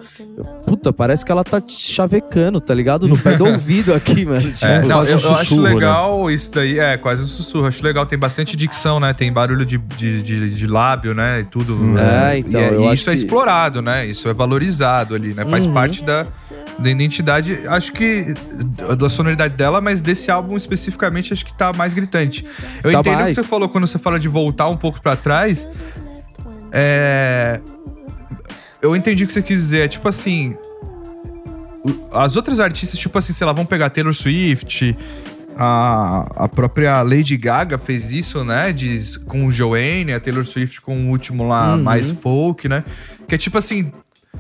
C: Puta, parece que ela tá chavecando, tá ligado? No pé do [LAUGHS] ouvido aqui, mano. Tipo,
A: É, não, eu, eu acho
B: sussurro, né?
A: legal isso daí. É, quase um sussurro. Acho legal. Tem bastante dicção, né? Tem barulho de, de, de, de lábio, né? E tudo.
C: É,
A: E
C: então,
A: é-
C: eu
A: e isso é
C: que-
A: explorado, né? Isso é valorizado ali, né? Faz
C: Uhum.
A: parte da, da identidade, acho que da sonoridade dela, mas desse álbum especificamente acho que tá mais gritante. Eu
C: Tá
A: entendo o que você falou quando você fala de voltar um pouco pra trás. É. Eu entendi o que você quis dizer. É tipo assim. As outras artistas, tipo assim, sei lá, vão pegar Taylor Swift. A, a própria Lady Gaga fez isso, né? De, com o Joanne, a Taylor Swift com o último lá,
C: Uhum.
A: mais folk, né? Que é tipo assim,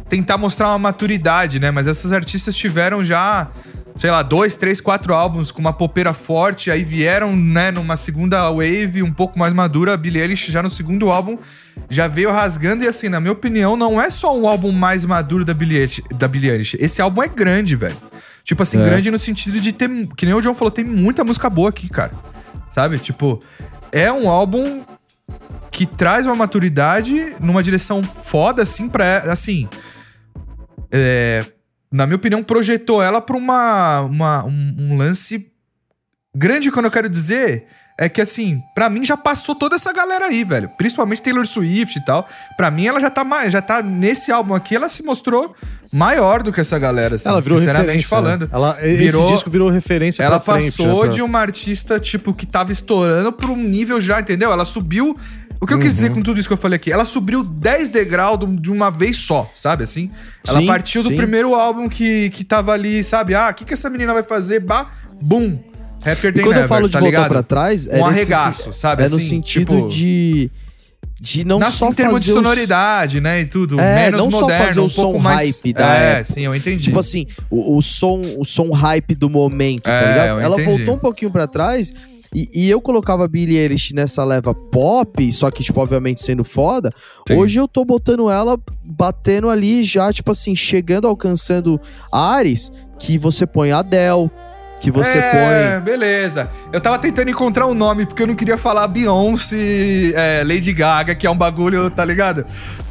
A: tentar mostrar uma maturidade, né? Mas essas artistas tiveram já, sei lá, dois, três, quatro álbuns com uma popeira forte, aí vieram, né, numa segunda wave um pouco mais madura, a Billie Eilish já no segundo álbum já veio rasgando e assim, na minha opinião, não é só um álbum mais maduro da Billie Eilish, da Billie Eilish. esse álbum é grande, velho. Tipo assim,
C: É.
A: grande no sentido de ter, que nem o João falou, tem muita música boa aqui, cara. Sabe? Tipo, é um álbum que traz uma maturidade numa direção foda, assim, pra. Assim. é, na minha opinião, projetou ela pra uma, uma- um, um lance grande, quando eu quero dizer. é que assim, pra mim já passou toda essa galera aí, velho. Principalmente Taylor Swift e tal. Pra mim ela já tá mais, já tá nesse álbum aqui, ela se mostrou maior do que essa galera, assim,
B: Ela virou
A: sinceramente
B: referência.
A: falando.
B: né? Ela,
A: Virou-
B: esse disco virou referência
A: Ela
B: pra frente.
A: passou
B: né, pra-
A: de uma artista, tipo, que tava estourando pra um nível já, entendeu? Ela subiu. O que eu quis
B: Uhum.
A: dizer com tudo isso que eu falei aqui? Ela subiu 10 degraus de- uma vez só, sabe assim? Ela
C: Sim,
A: partiu do
C: sim.
A: primeiro álbum que, que tava ali, sabe? Ah, o que, que essa menina vai fazer? Bah, bum. Happier
C: E quando eu
A: Ever,
C: falo de
A: tá
C: voltar
A: ligado?
C: pra trás, é
A: Um arregaço, sabe?
C: É no
A: assim,
C: sentido
A: tipo,
C: de de não
A: na,
C: só
A: em termos de
C: fazer os-
A: sonoridade, né, e tudo.
C: É,
A: menos
C: não só
A: moderno,
C: fazer o
A: um pouco
C: som
A: mais...
C: hype da
A: É,
C: época.
A: sim, eu entendi.
C: Tipo assim, o, o som, o som hype do momento, tá
A: É,
C: ligado?
A: eu
C: Ela voltou um pouquinho pra trás e, e eu colocava a Billie Eilish nessa leva pop, só que, tipo, obviamente sendo foda.
A: Sim.
C: Hoje eu tô botando ela batendo ali já, tipo assim, chegando, alcançando ares que você põe Adele, que você
A: é, beleza. Eu tava tentando encontrar um nome, porque eu não queria falar Beyoncé, é, Lady Gaga, que é um bagulho, tá ligado?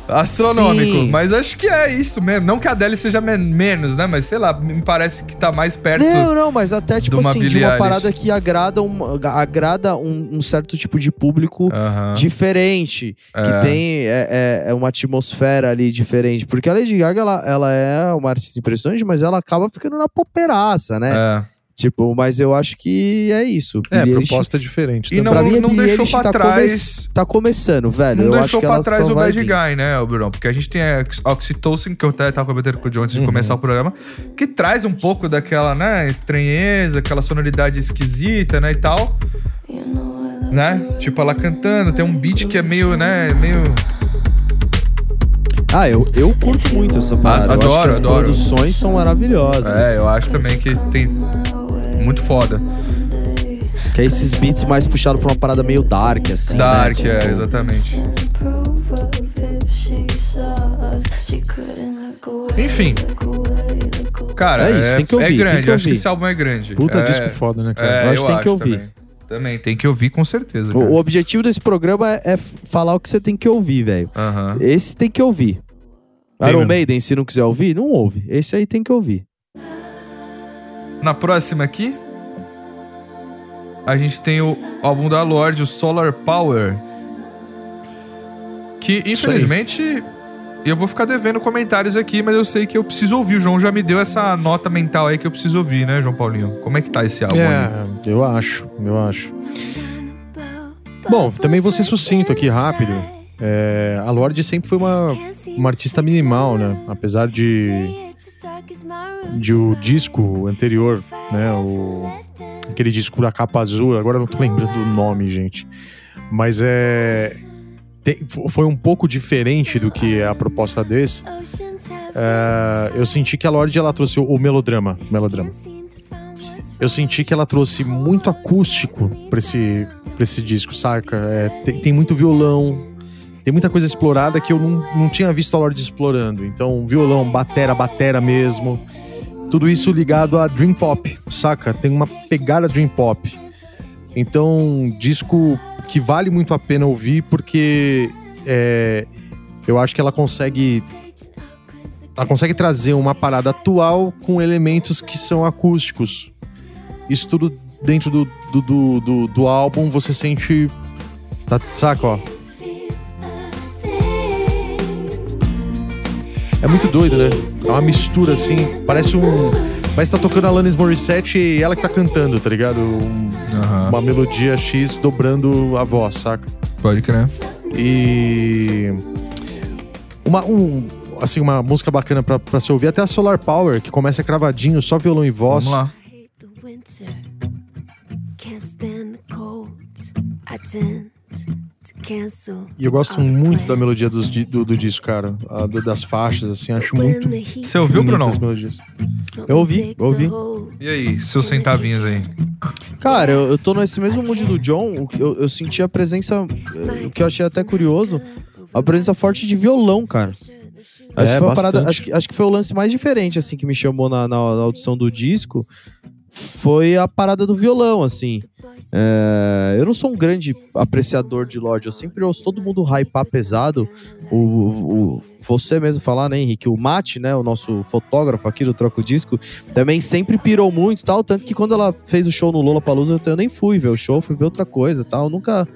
A: Astronômico.
C: Sim.
A: Mas acho que é isso mesmo. Não que a Adele seja men- menos, né? Mas sei lá, me parece que tá mais perto.
C: põe. Não, não, mas até, tipo
A: de
C: assim, de
A: Billie
C: uma
A: Eilish.
C: parada que agrada, um, agrada um, um certo tipo de público
A: Aham.
C: diferente,
A: É.
C: que tem é, é- é uma atmosfera ali diferente. Porque a Lady Gaga, ela, ela é uma artista impressionante, mas ela acaba ficando na poperaça, né?
A: É.
C: Tipo, mas eu acho que é isso.
B: É,
C: Billie Eilish
B: proposta diferente.
A: E não,
C: pra mim, a
A: não
C: Billie
A: deixou
C: Eilish
A: pra
C: tá
A: trás.
C: Tá começando, velho.
A: Não
C: eu
A: deixou
C: acho que
A: pra trás o Bad
C: vir.
A: Guy, né, o Bruno? Porque a gente tem a Oxytocin, que eu até tava comentando com o John antes de
C: Uhum.
A: começar o programa, que traz um pouco daquela, né, estranheza, aquela sonoridade esquisita, né, e tal, né? Tipo, ela cantando, tem um beat que é meio, né, meio...
C: Ah, eu, eu curto muito essa parada. eu acho
A: adoro,
C: que as
A: adoro.
C: produções são maravilhosas.
A: É, eu acho também que tem muito foda.
C: Que é esses beats mais puxados pra uma parada meio dark, assim.
A: Dark,
C: né?
A: é,
C: Tipo,
A: exatamente.
D: let go.
A: Enfim. Cara,
C: É isso, tem que ouvir,
A: é
C: tem
A: grande,
C: que
A: eu acho que
C: ouvir.
A: esse álbum é grande.
B: Puta
A: é,
B: disco foda, né, cara?
A: É,
C: Eu acho que tem que ouvir.
A: Também. Também, tem que ouvir com certeza.
C: O, o objetivo desse programa é, é falar o que você tem que ouvir, velho. Esse tem que ouvir. Iron. Maiden, se não quiser ouvir, não ouve. Esse aí tem que ouvir.
A: Na próxima aqui, a gente tem o álbum da Lorde, o Solar Power. Que, infelizmente, eu vou ficar devendo comentários aqui, mas eu sei que eu preciso ouvir. O João já me deu essa nota mental aí que eu preciso ouvir, né, João Paulinho? Como é que tá esse álbum aí?
B: É, eu acho, eu acho. Bom, também vou ser sucinto aqui, rápido. É, a Lorde sempre foi uma, uma artista minimal, né? Apesar de, de o disco anterior, né? O, aquele disco da capa azul, agora não tô lembrando do nome, gente. Mas é. tem- foi um pouco diferente do que a proposta desse. É, eu senti que a Lorde ela trouxe o, o melodrama. Melodrama. Eu senti que ela trouxe muito acústico pra esse, pra esse disco, saca? É, tem, tem muito violão, tem muita coisa explorada que eu não, não tinha visto a Lorde explorando. Então, violão, batera, batera mesmo. Tudo isso ligado a Dream Pop, saca? Tem uma pegada Dream Pop. Então, disco que vale muito a pena ouvir porque é, eu acho que ela consegue ela consegue trazer uma parada atual com elementos que são acústicos. Isso tudo dentro do, do, do, do, do álbum você sente. Tá, saca, ó? É muito doido, né? É uma mistura assim. Parece um. Parece que tá tocando a Alanis Morissette e ela que tá cantando, tá ligado? Um-
A: Aham.
B: uma melodia X dobrando a voz, saca?
A: Pode crer.
B: E. Uma, um, assim, uma música bacana pra, pra se ouvir, até a Solar Power, que começa cravadinho, só violão e voz.
A: Vamos lá.
E: hate the winter. Can't stand the cold. I tend.
B: E eu gosto muito da melodia dos do, do disco, cara. A do- das faixas, assim, acho muito.
A: Você ouviu, Bruno?
C: Eu ouvi, eu ouvi.
A: E aí, seus centavinhos aí?
C: Cara, eu, eu tô nesse mesmo mood do John. Eu, eu senti a presença. eh, O que eu achei até curioso. A presença forte de violão, cara. Acho,
B: É,
C: que foi uma parada, acho, que, acho que foi o lance mais diferente, assim, que me chamou na, na, na audição do disco. Foi a parada do violão, assim. É, eu não sou um grande apreciador de Lorde, eu sempre ouço todo mundo hypar pesado. O, o- você mesmo falar, né, Henrique? O Mate, né, o nosso fotógrafo aqui do Troco Disco, também sempre pirou muito tal. Tanto que quando ela fez o show no Lola Palusa, eu nem fui ver o show, fui ver outra coisa tal. Nunca.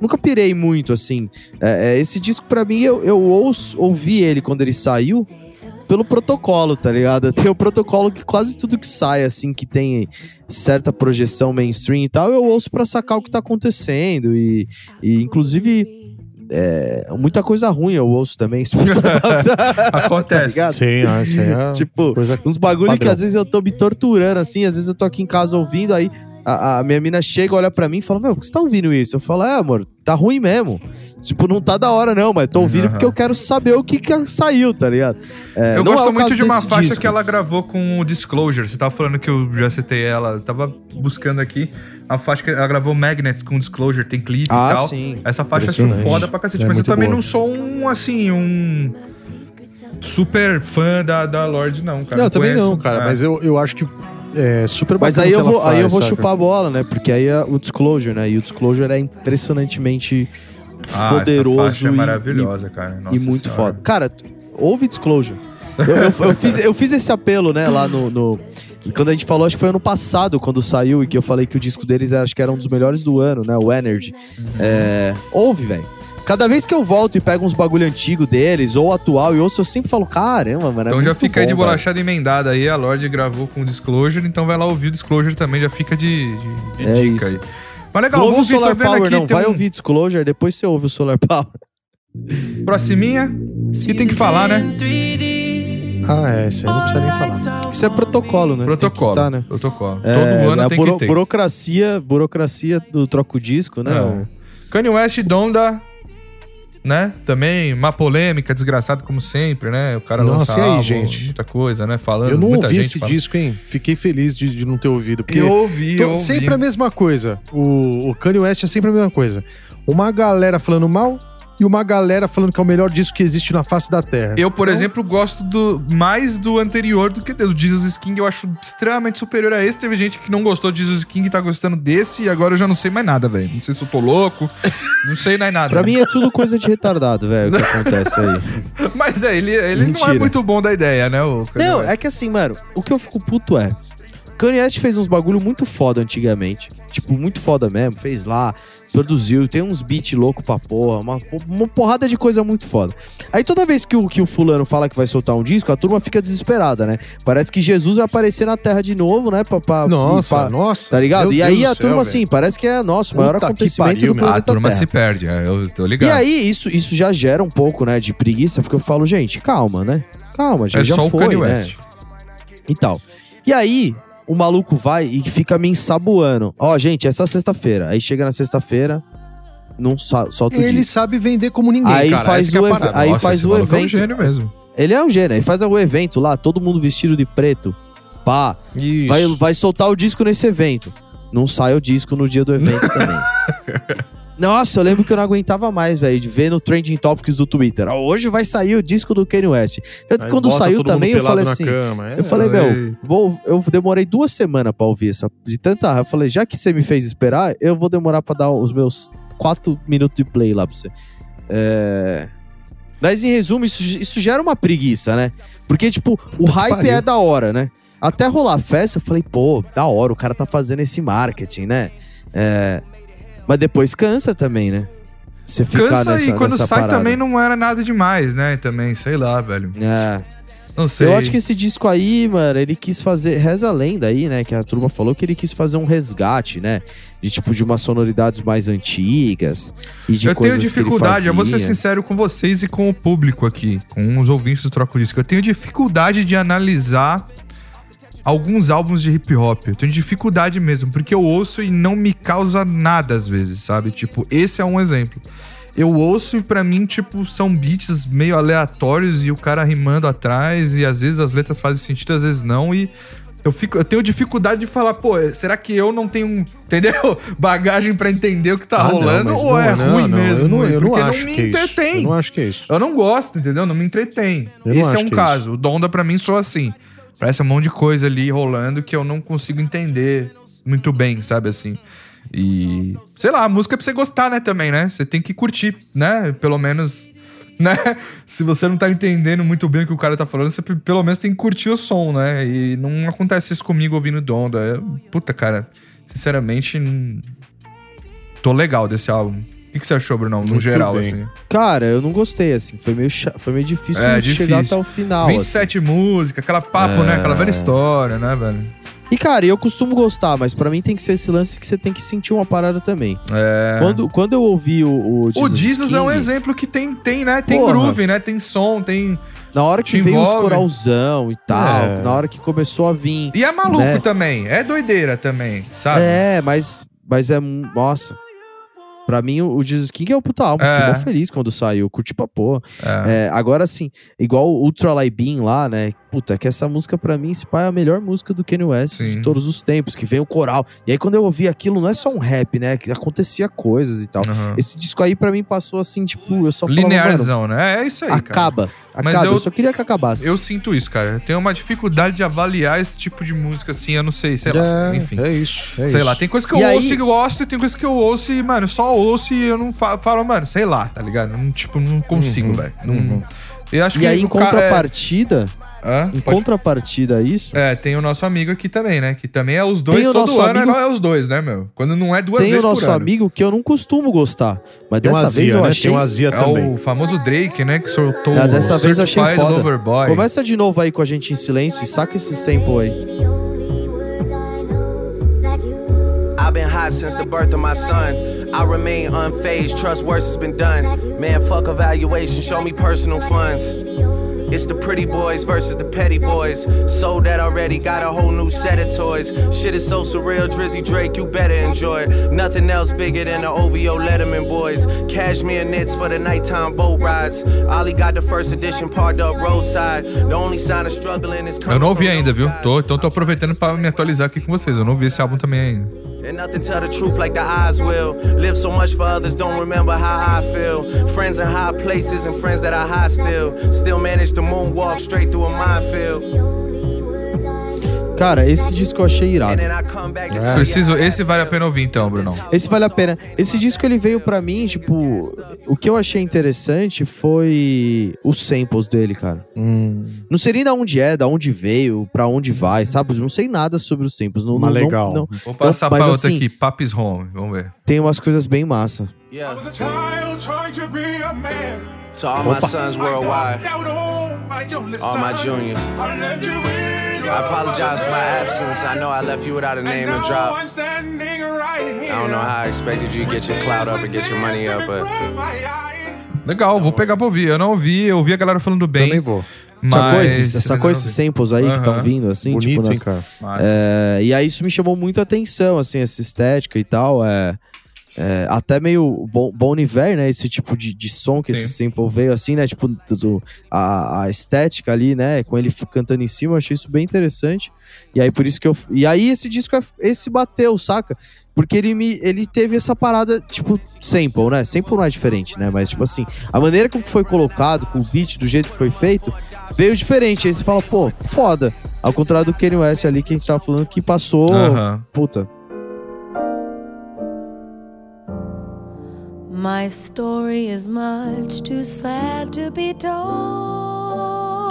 C: Nunca pirei muito, assim. É, é, esse disco, pra mim, eu, eu ouço, ouvi ele quando ele saiu pelo protocolo, tá ligado? [LAUGHS] Tem o protocolo que quase tudo que sai, assim, que tem certa projeção mainstream e tal, eu ouço pra sacar o que tá acontecendo. E, e inclusive, é, muita coisa ruim eu ouço também. [LAUGHS] tá [LAUGHS]
A: Acontece.
C: ligado?
B: Sim, ah, aí é
C: tipo,
B: coisa
C: uns bagulho que
B: padrão.
C: às vezes eu tô me torturando, assim, às vezes eu tô aqui em casa ouvindo, aí a, a minha mina chega, olha pra mim e fala, meu, por que você tá ouvindo isso? Eu falo, é, amor, tá ruim mesmo. Tipo, não tá da hora não, mas tô ouvindo
A: Aham.
C: porque eu quero saber o que, que saiu, tá ligado? É,
A: Eu
C: é
A: gosto
C: o
A: muito de uma faixa
C: disco.
A: que ela gravou com o Disclosure. Você tava falando que eu já citei ela. Eu tava buscando aqui. A faixa que ela gravou Magnets com Disclosure, tem clipe
C: Ah,
A: e tal.
C: sim.
A: Essa faixa eu
B: Impressionante.
A: foda pra cacete.
B: É
A: mas eu também
B: boa.
A: não sou um, assim, um super fã da, da Lorde, não, cara.
B: Não, também
A: conheço.
B: não, cara.
A: É.
B: Mas eu, eu acho que é super
C: Mas aí eu vou,
B: ela
C: aí eu
B: faz,
C: vou
B: saca?
C: chupar a bola, né? Porque aí é o Disclosure, né? E o Disclosure é impressionantemente
A: Ah,
C: poderoso
A: essa faixa é
C: e-
A: maravilhosa, cara. Nossa
C: e muito
A: Senhora.
C: foda. Cara, ouve Disclosure. Eu, eu- eu fiz, eu fiz esse apelo, né, lá no, no- Quando a gente falou, acho que foi ano passado, quando saiu, e que eu falei que o disco deles era- acho que era um dos melhores do ano, né? O Energy. É, ouve, velho. Cada vez que eu volto e pego uns bagulho antigo deles, ou atual, e ouço, eu sempre falo, caramba, mano. é
A: Então já fica aí de
C: bom, velho."
A: bolachada emendada aí. A Lorde gravou com o Disclosure, então vai lá ouvir o Disclosure também. Já fica de, de- de
C: É
A: dica
C: isso.
A: aí. Mas legal,
C: Não ouve o Solar Power, não. Vai
A: um
C: ouvir Disclosure, depois você ouve o Solar Power.
A: Proximinha. E tem que falar, né?
B: Ah, é, isso aí não precisa nem falar.
C: Isso é protocolo, né? Que
A: Protocolo.
C: tá, né?
A: Protocolo.
C: É,
A: Todo ano
C: a
A: tem
C: buro-
A: que ter.
C: burocracia, burocracia do troco disco, né?
A: É. Kanye West Donda, né? Também uma polêmica, desgraçado como sempre, né? O cara
B: Nossa,
A: lança
B: e aí,
A: álbum,
B: gente?
A: muita coisa, né? Falando,
B: Eu não ouvi esse
A: falando.
B: disco, hein? Fiquei feliz de, de não ter ouvido. Porque
A: Eu ouvi,
B: to-
A: eu ouvi.
B: sempre a mesma coisa. O, o Kanye West é sempre a mesma coisa. Uma galera falando mal e uma galera falando que é o melhor disco que existe na face da Terra.
A: Eu, por
B: Então,
A: exemplo, gosto do mais do anterior do que do Jesus King. Eu acho extremamente superior a esse. Teve gente que não gostou de Jesus King e tá gostando desse. E agora eu já não sei mais nada, velho. Não sei se eu tô louco. não sei mais nada.
C: Pra mim é tudo coisa de retardado, velho, o que acontece aí. [LAUGHS]
A: Mas é, ele, ele não é muito bom da ideia, né? O Kanye
C: Não, é que assim, mano, o que eu fico puto é. Kanye West fez uns bagulho muito foda antigamente. Tipo, muito foda mesmo. Fez lá, produziu, tem uns beats loucos pra porra, uma, uma porrada de coisa muito foda. Aí toda vez que o, que o fulano fala que vai soltar um disco, a turma fica desesperada, né? Parece que Jesus vai aparecer na Terra de novo, né? Pra, pra-
B: Nossa,
C: pra-
B: nossa.
C: Tá ligado? E
B: Deus
C: aí
B: do
C: a
B: céu,
C: turma,
B: velho.
C: assim, parece que é, nossa, o maior
B: Puta
C: acontecimento
B: pariu,
C: do.
A: Ah, a
C: planeta
A: turma
C: Terra.
A: se perde, é, eu tô ligado.
C: E aí, isso, isso já gera um pouco, né, de preguiça, porque eu falo, gente, calma, né? Calma, já,
A: é
C: já
A: só
C: foi,
A: o Kanye
C: né?
A: West.
C: E tal. E aí, o maluco vai e fica me ensaboando. Ó, gente, essa sexta-feira. Aí chega na sexta-feira, não solta o
B: Ele
C: disco.
B: sabe vender como ninguém,
C: Aí
B: cara.
C: faz
B: é
C: o ev-
B: parada.
C: aí
A: Nossa,
C: faz
A: esse
C: o
A: maluco É um
C: evento.
A: gênio mesmo.
C: Ele é um gênio. Aí faz o evento lá, todo mundo vestido de preto. Pá, vai, vai soltar o disco nesse evento. Não sai o disco no dia do evento [LAUGHS] também. Nossa, eu lembro que eu não aguentava mais, velho, de ver no Trending Topics do Twitter. "Ah, hoje vai sair o disco do Kanye West. Tanto que quando saiu também, eu falei assim.
B: é.
C: Eu falei,
A: Ei.
C: meu, vou, eu demorei duas semanas pra ouvir essa. De tanta. Eu falei, já que você me fez esperar, eu vou demorar pra dar os meus quatro minutos de play lá pra você. É... Mas em resumo, isso, isso gera uma preguiça, né? Porque, tipo, o hype
B: pariu.
C: é da hora, né? Até rolar festa, eu falei, pô, da hora, o cara tá fazendo esse marketing, né? É... Mas depois cansa também, né? Você ficar
A: Cansa
C: nessa,
A: e quando sai
C: parada.
A: também não era nada demais, né? Também, sei lá, velho.
C: É.
A: Não sei.
C: Eu acho que esse disco aí, mano, ele quis fazer. Reza a lenda aí, né? Que a turma falou que ele quis fazer um resgate, né? De tipo, de umas sonoridades mais antigas. E de
A: eu tenho dificuldade, eu vou ser sincero com vocês e com o público aqui, com os ouvintes do Troco Disco. Eu tenho dificuldade de analisar alguns álbuns de hip hop. Eu tenho dificuldade mesmo, porque eu ouço e não me causa nada às vezes, sabe? Tipo, esse é um exemplo. Eu ouço e pra mim, tipo, são beats meio aleatórios e o cara rimando atrás e às vezes as letras fazem sentido, às vezes não e eu, fico, eu tenho dificuldade de falar, pô, será que eu não tenho, entendeu? [LAUGHS] Bagagem pra entender o que tá
B: Ah, não,
A: rolando
B: mas
A: ou
B: não,
A: é
B: não,
A: ruim
B: não,
A: mesmo?
B: Eu não, eu não
A: Porque
B: acho
A: não me
B: que é isso.
A: entretém.
B: Eu não acho que é isso.
A: Eu não gosto, entendeu? Não me entretém.
B: Eu não
A: Esse é
B: acho
A: um
B: é
A: caso. O Donda pra mim só assim. Parece um monte de coisa ali rolando que eu não consigo entender muito bem, sabe assim? E, sei lá, a música é pra você gostar, né, também, né? Você tem que curtir, né? Pelo menos, [LAUGHS] né? Se você não tá entendendo muito bem o que o cara tá falando, você pelo menos tem que curtir o som, né? E não acontece isso comigo ouvindo Donda. É, puta, cara, sinceramente, n- tô legal desse álbum. O que, que você achou, Brunão, no
B: Muito
A: geral,
B: bem.
A: assim?
C: Cara, eu não gostei, assim. Foi meio, foi meio difícil
A: É,
C: chegar
A: difícil.
C: até o final. assim.
A: 27 músicas, aquela papo, né? Aquela velha história, né, velho?
C: E, cara, eu costumo gostar, mas pra mim tem que ser esse lance que você tem que sentir uma parada também.
A: É.
C: Quando, quando eu ouvi o, o
A: O Jesus é um
C: King,
A: exemplo que tem, tem né? Tem
C: Porra.
A: groove, né? Tem som, tem.
C: Na hora que veio os
A: envolve.
C: coralzão e tal,
B: É.
C: na hora que começou a vir.
A: E é maluco
C: Né?
A: também. É doideira também, sabe?
C: É, mas, mas é. Nossa. Pra mim, o Jesus King é o puta álbum.
A: É.
C: Fiquei feliz quando saiu. Curti pra porra.
A: É.
C: É, agora, assim, igual o Ultra Light Beam lá, né? Puta, que essa música pra mim, esse pai é a melhor música do Kanye West
A: Sim.
C: de todos os tempos, que vem o coral. E aí, quando eu ouvi aquilo, não é só um rap, né? Que acontecia coisas e tal.
A: Uhum.
C: Esse disco aí, pra mim, passou assim, tipo, eu só falava,
A: Linearzão, né? É isso aí, cara.
C: acaba.
A: Mas
C: Acaba. Eu...
A: eu-
C: só queria que acabasse.
A: Eu sinto isso, cara. Eu tenho uma dificuldade de avaliar esse tipo de música, assim, eu não sei, sei lá.
B: É,
A: Enfim.
B: é isso. É
A: Sei
B: isso.
A: lá, tem coisa que eu
C: E aí-
A: ouço e gosto, e tem coisa que eu ouço e, mano, só ouço e eu não fa- falo, mano, sei lá, tá ligado? Não, tipo, não consigo,
B: Uhum,
A: velho. Não-
B: uhum.
A: Eu acho
C: E
A: que
C: aí, em
A: cara-
C: contrapartida,
A: é... Hã?
C: em
A: Pode-
C: contrapartida a isso,
A: É, tem o nosso amigo aqui também, né? Que também é os dois
C: Tem o
A: todo
C: nosso
A: ano,
C: amigo-
A: é os dois, né, meu? Quando não é duas
C: tem o
A: vezes
C: nosso
A: por ano.
C: amigo que eu não costumo gostar. Mas
B: Tem
C: dessa
B: azia,
C: vez eu
B: né?
C: achei.
B: Tem um azia
A: É
B: também.
A: o famoso Drake, né? Que soltou
C: É, dessa
A: o
C: vez eu achei foda.
A: Lover Boy.
C: Começa de novo aí com a gente em silêncio e saca esse sample aí.
F: I've been hot since the birth of my son. I remain unfazed, trust worse has been done. Man, fuck evaluation, show me personal funds. It's the pretty boys versus the petty boys. Sold that already, got a whole new set of toys. Shit is so surreal, Drizzy Drake, you better enjoy it. Nothing else bigger than the OVO Letterman boys. Cashmere knits for the nighttime boat rides. Ollie got the first edition parked up roadside. The only sign of struggling is
A: Eu não ouvi ainda, viu? Tô, então tô aproveitando pra me atualizar aqui com vocês. Eu não ouvi esse álbum também ainda.
F: And nothing tell the truth like the eyes will. Live so much for others, don't remember how I feel. Friends in high places and friends that are high still. Still manage to moonwalk straight through a minefield.
C: Cara, esse disco eu achei irado.
B: É.
A: Preciso, esse vale a pena ouvir então, Brunão.
C: Esse vale a pena. Esse disco ele veio pra mim, tipo, o que eu achei interessante foi os samples dele, cara.
B: Hum,
C: Não sei nem da onde é, da onde veio, pra onde vai, sabe? Não sei nada sobre os samples. Não,
B: Mas
C: não-
B: legal.
C: não-
A: Vou passar
C: Mas
A: pra outra
C: assim-
A: aqui, Papis Home. Vamos ver.
C: tem umas coisas bem massa.
F: Yeah.
G: was a child trying to be a man.
F: To all my sons worldwide,
G: all my
F: juniors.
G: I
F: apologize for my absence. I know I left you without a name to drop.
G: I'm standing right here.
F: I don't know how I expected you to get your clout up and get your money up, but
A: Legal, vou pegar pra ouvir. Eu não ouvi, eu ouvi a galera falando bem.
B: também vou.
A: Mas...
C: Sacou esses, sacou samples aí que estão vindo, assim?
B: Bonito,
C: tipo, nas-
B: hein, cara?
C: É, e aí isso me chamou muito a atenção, assim, essa estética e tal. É, é, até meio Bon, bon Iver, né? Esse tipo de, de som que
A: Sim.
C: esse sample veio, assim, né? Tipo, do- a, a estética ali, né? Com ele cantando em cima, eu achei isso bem interessante. E aí por isso que eu. E aí esse disco, é- esse bateu, saca? Porque ele, me, ele teve essa parada, tipo, sample, né? Sample não é diferente, né? Mas, tipo assim, a maneira como foi colocado, com o beat, do jeito que foi feito, veio diferente. Aí você fala, pô, foda. Ao contrário do Kanye West ali que a gente tava falando que passou.
A: Aham.
C: Puta.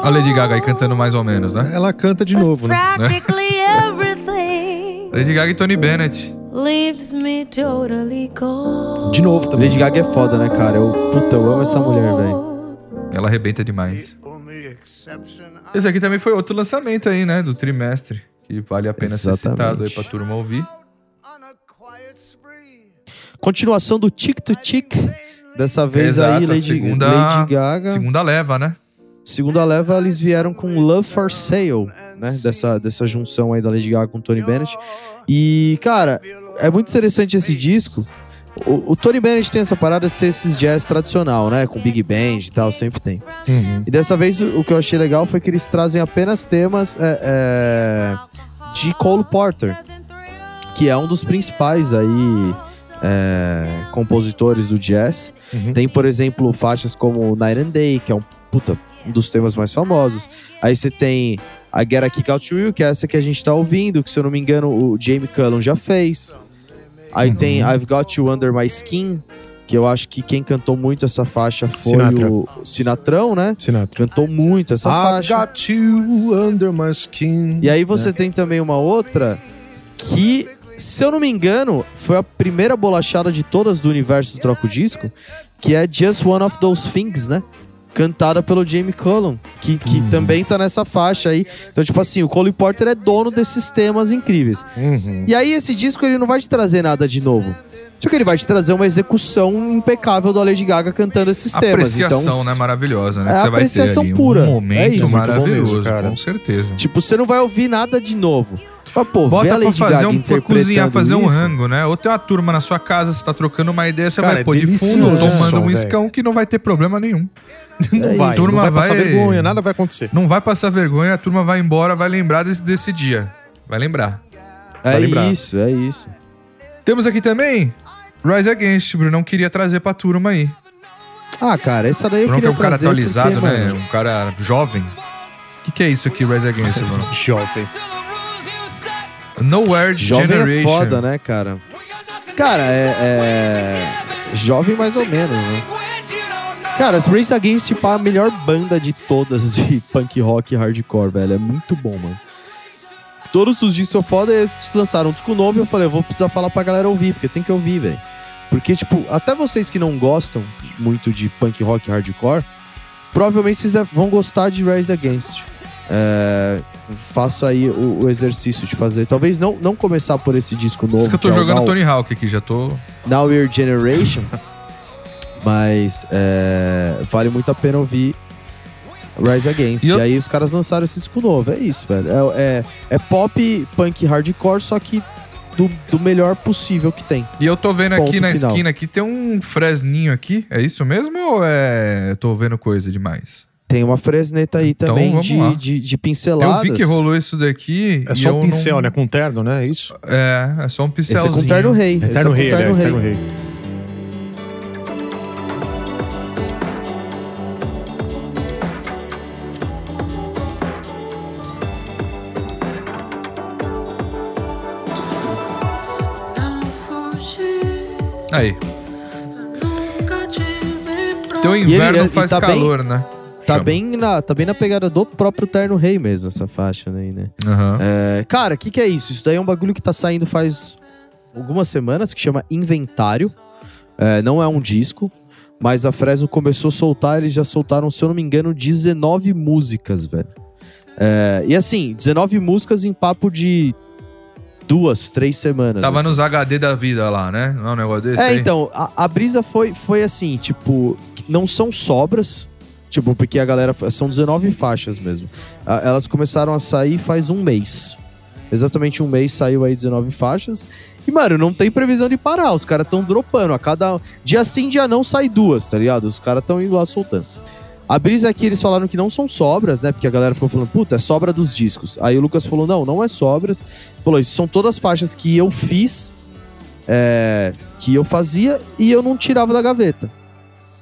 A: A Lady Gaga aí cantando mais ou menos, né?
B: Ela canta de novo, né?
H: Practically [LAUGHS] everything
A: Lady Gaga e Tony Bennett.
H: leaves me totally cold.
B: De novo também.
C: Lady Gaga é foda, né, cara? Eu, puta, eu amo essa mulher, velho.
A: Ela arrebenta demais. Esse aqui também foi outro lançamento aí, né? Do trimestre. Que vale a pena ser
C: Exatamente.
A: citado aí pra turma ouvir.
C: Continuação do Tic to Tic. Dessa vez
A: Exato,
C: aí, Lady,
A: segunda-
C: Lady Gaga.
A: Segunda leva, né?
C: Segunda leva, eles vieram com Love for Sale, né? Dessa, dessa junção aí da Lady Gaga com o Tony Bennett. E, cara, é muito interessante esse disco. O, o Tony Bennett tem essa parada de ser esses jazz tradicional, né? Com Big Band e tal, sempre tem.
B: Uhum.
C: E dessa vez o, o que eu achei legal foi que eles trazem apenas temas é, é, de Cole Porter, que é um dos principais aí é, compositores do jazz.
B: Uhum.
C: Tem, por exemplo, faixas como Night and Day, que é um, puta, um dos temas mais famosos. Aí você tem a Get a Kick Out to You, que é essa que a gente tá ouvindo, que se eu não me engano o Jamie Cullum já fez. Aí
B: Uhum.
C: tem I've Got You Under My Skin, que eu acho que quem cantou muito essa faixa foi
B: Sinatra.
C: o Sinatrão, né?
B: Sinatra.
C: Cantou muito essa
B: I've
C: faixa.
B: got you under my skin.
C: E aí você
B: né?
C: tem também uma outra que, se eu não me engano, foi a primeira bolachada de todas do universo do Troco Disco, que é Just One of Those Things, né? Cantada pelo Jamie Cullum, que, que
B: Uhum.
C: também tá nessa faixa aí. Então, tipo assim, o Cole Porter é dono desses temas incríveis.
B: Uhum.
C: E aí, esse disco, ele não vai te trazer nada de novo. Só que ele vai te trazer uma execução impecável da Lady Gaga cantando esses temas.
A: Apreciação,
C: Então,
A: né? Maravilhosa, né?
C: É
A: que você vai ter
C: apreciação
A: ali.
C: pura.
A: Um
C: É
A: momento
C: isso.
B: Muito bom
A: maravilhoso,
B: mesmo, cara.
A: com certeza.
C: tipo, você não vai ouvir nada de novo. Mas, pô,
A: Bota pra fazer um, pra cozinhar, fazer um
C: isso,
A: rango, né? Ou tem uma turma na sua casa, você tá trocando uma ideia, você
B: Cara,
A: vai
B: é
A: pôr de fundo, tomando um escão que não vai ter problema nenhum. [LAUGHS]
B: Não
C: É
B: vai,
C: isso.
B: não
A: Turma
B: vai passar
A: vai-
B: vergonha, nada vai acontecer.
A: Não vai passar vergonha, a turma vai embora, vai lembrar desse, desse dia. Vai lembrar.
C: É
B: Vai lembrar.
C: isso, é isso.
A: Temos aqui também Rise Against, Bruno. Não queria trazer pra turma aí.
C: Ah, cara, essa daí eu
A: Bruno que
C: queria
A: é um cara atualizado,
C: porque,
A: né?
C: mano,
A: Um cara jovem. O que, que é isso aqui, Rise Against, [LAUGHS] Bruno?
B: Jovem.
A: Nowhere
C: Jovem
A: Generation.
C: é foda, né, cara? Cara, é, é- Jovem mais ou menos, né? Cara, as Race Against, tipo, a melhor banda de todas de punk rock e hardcore, velho. É muito bom, mano. Todos os discos são foda, eles lançaram um disco novo e eu falei, eu vou precisar falar pra galera ouvir, porque tem que ouvir, velho. Porque, tipo, até vocês que não gostam muito de punk rock e hardcore, provavelmente vocês vão gostar de Rise Against. É, faço aí o, o exercício de fazer. Talvez não, não começar por esse disco novo.
A: Isso que eu tô
C: é o
A: jogando
C: Now,
A: Tony Hawk aqui, já tô.
C: Now We're Generation. [LAUGHS] mas é, vale muito a pena ouvir Rise Against.
A: E
C: E,
A: eu-
C: aí os caras lançaram esse disco novo. É isso, velho. É, é, é pop, punk, hardcore, só que do, do melhor possível que tem.
A: E eu tô vendo
C: Ponto
A: aqui na
C: final.
A: esquina aqui, tem um fresninho aqui. É isso mesmo ou é. Eu tô vendo coisa demais?
C: Tem uma fresneta aí
A: Então,
C: também de,
A: lá.
C: de, de pinceladas.
A: Eu vi que rolou isso daqui.
B: É
A: e
B: só
A: eu
B: um pincel,
A: não-
B: né? Com terno, né? É isso?
A: É, é só um
C: Esse é
A: pincelzinho.
C: com Terno Rei. Esse
B: Eterno
C: é com
B: Rei,
C: Terno
B: aliás,
C: Rei.
B: Eterno Rei.
A: Aí. Teu
C: ele-
A: inverno
C: e
A: faz
C: tá bem-
A: calor, né?
C: Tá
A: Chama.
C: bem, na, tá bem na pegada do próprio Terno Rei mesmo, essa faixa aí, né?
A: Aham.
C: É, cara, o que, que é isso? Isso daí é um bagulho que tá saindo faz algumas semanas, que chama Inventário. É, não é um disco, mas a Fresno começou a soltar, eles já soltaram, se eu não me engano, 19 músicas, velho. É, e assim, 19 músicas em papo de duas, três semanas.
A: Tava
C: assim.
A: nos HD da vida lá, né? Não é um negócio desse
C: É,
A: aí?
C: então, a, a brisa foi, foi assim, tipo, não são sobras, tipo, porque a galera. São 19 faixas mesmo. Elas começaram a sair faz um mês. Exatamente um mês saiu aí 19 faixas. E, mano, não tem previsão de parar. Os caras tão dropando. A cada dia sim, dia não sai duas, tá ligado? Os caras tão indo lá soltando. A brisa aqui, eles falaram que não são sobras, né? Porque a galera ficou falando, puta, é sobra dos discos. Aí o Lucas falou, não, não é sobras. Falou, isso são todas faixas que eu fiz, é, que eu fazia e eu não tirava da gaveta.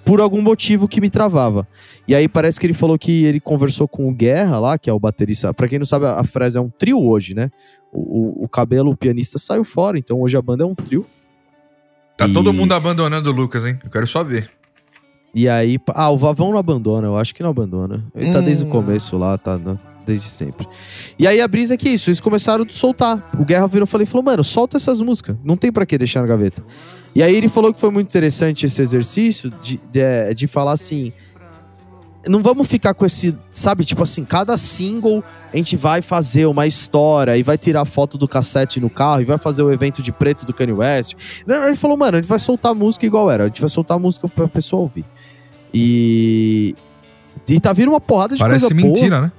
C: Por algum motivo que me travava. E aí parece que ele falou que ele conversou com o Guerra lá, que é o baterista. Pra quem não sabe, a Fresno é um trio hoje, né? O, o, o cabelo, o pianista, saiu fora, então hoje a banda é um trio.
A: Tá
C: E-
A: todo mundo abandonando o Lucas, hein? Eu quero só ver.
C: E aí, ah, o Vavão não abandona, eu acho que não abandona. Ele tá
B: Hum.
C: desde o começo lá, tá desde sempre. E aí a brisa é que isso, eles começaram a soltar. O Guerra virou e falei, falou, mano, solta essas músicas, não tem pra que deixar na gaveta. E aí ele falou que foi muito interessante esse exercício de, de, de falar assim, não vamos ficar com esse, sabe, tipo assim, cada single a gente vai fazer uma história e vai tirar foto do cassete no carro e vai fazer o evento de preto do Kanye West. Não, Ele falou, mano, a gente vai soltar música igual era, a gente vai soltar música pra pessoa ouvir. E. E tá vindo uma porrada de
A: Parece
C: coisa boa.
A: mentira, né?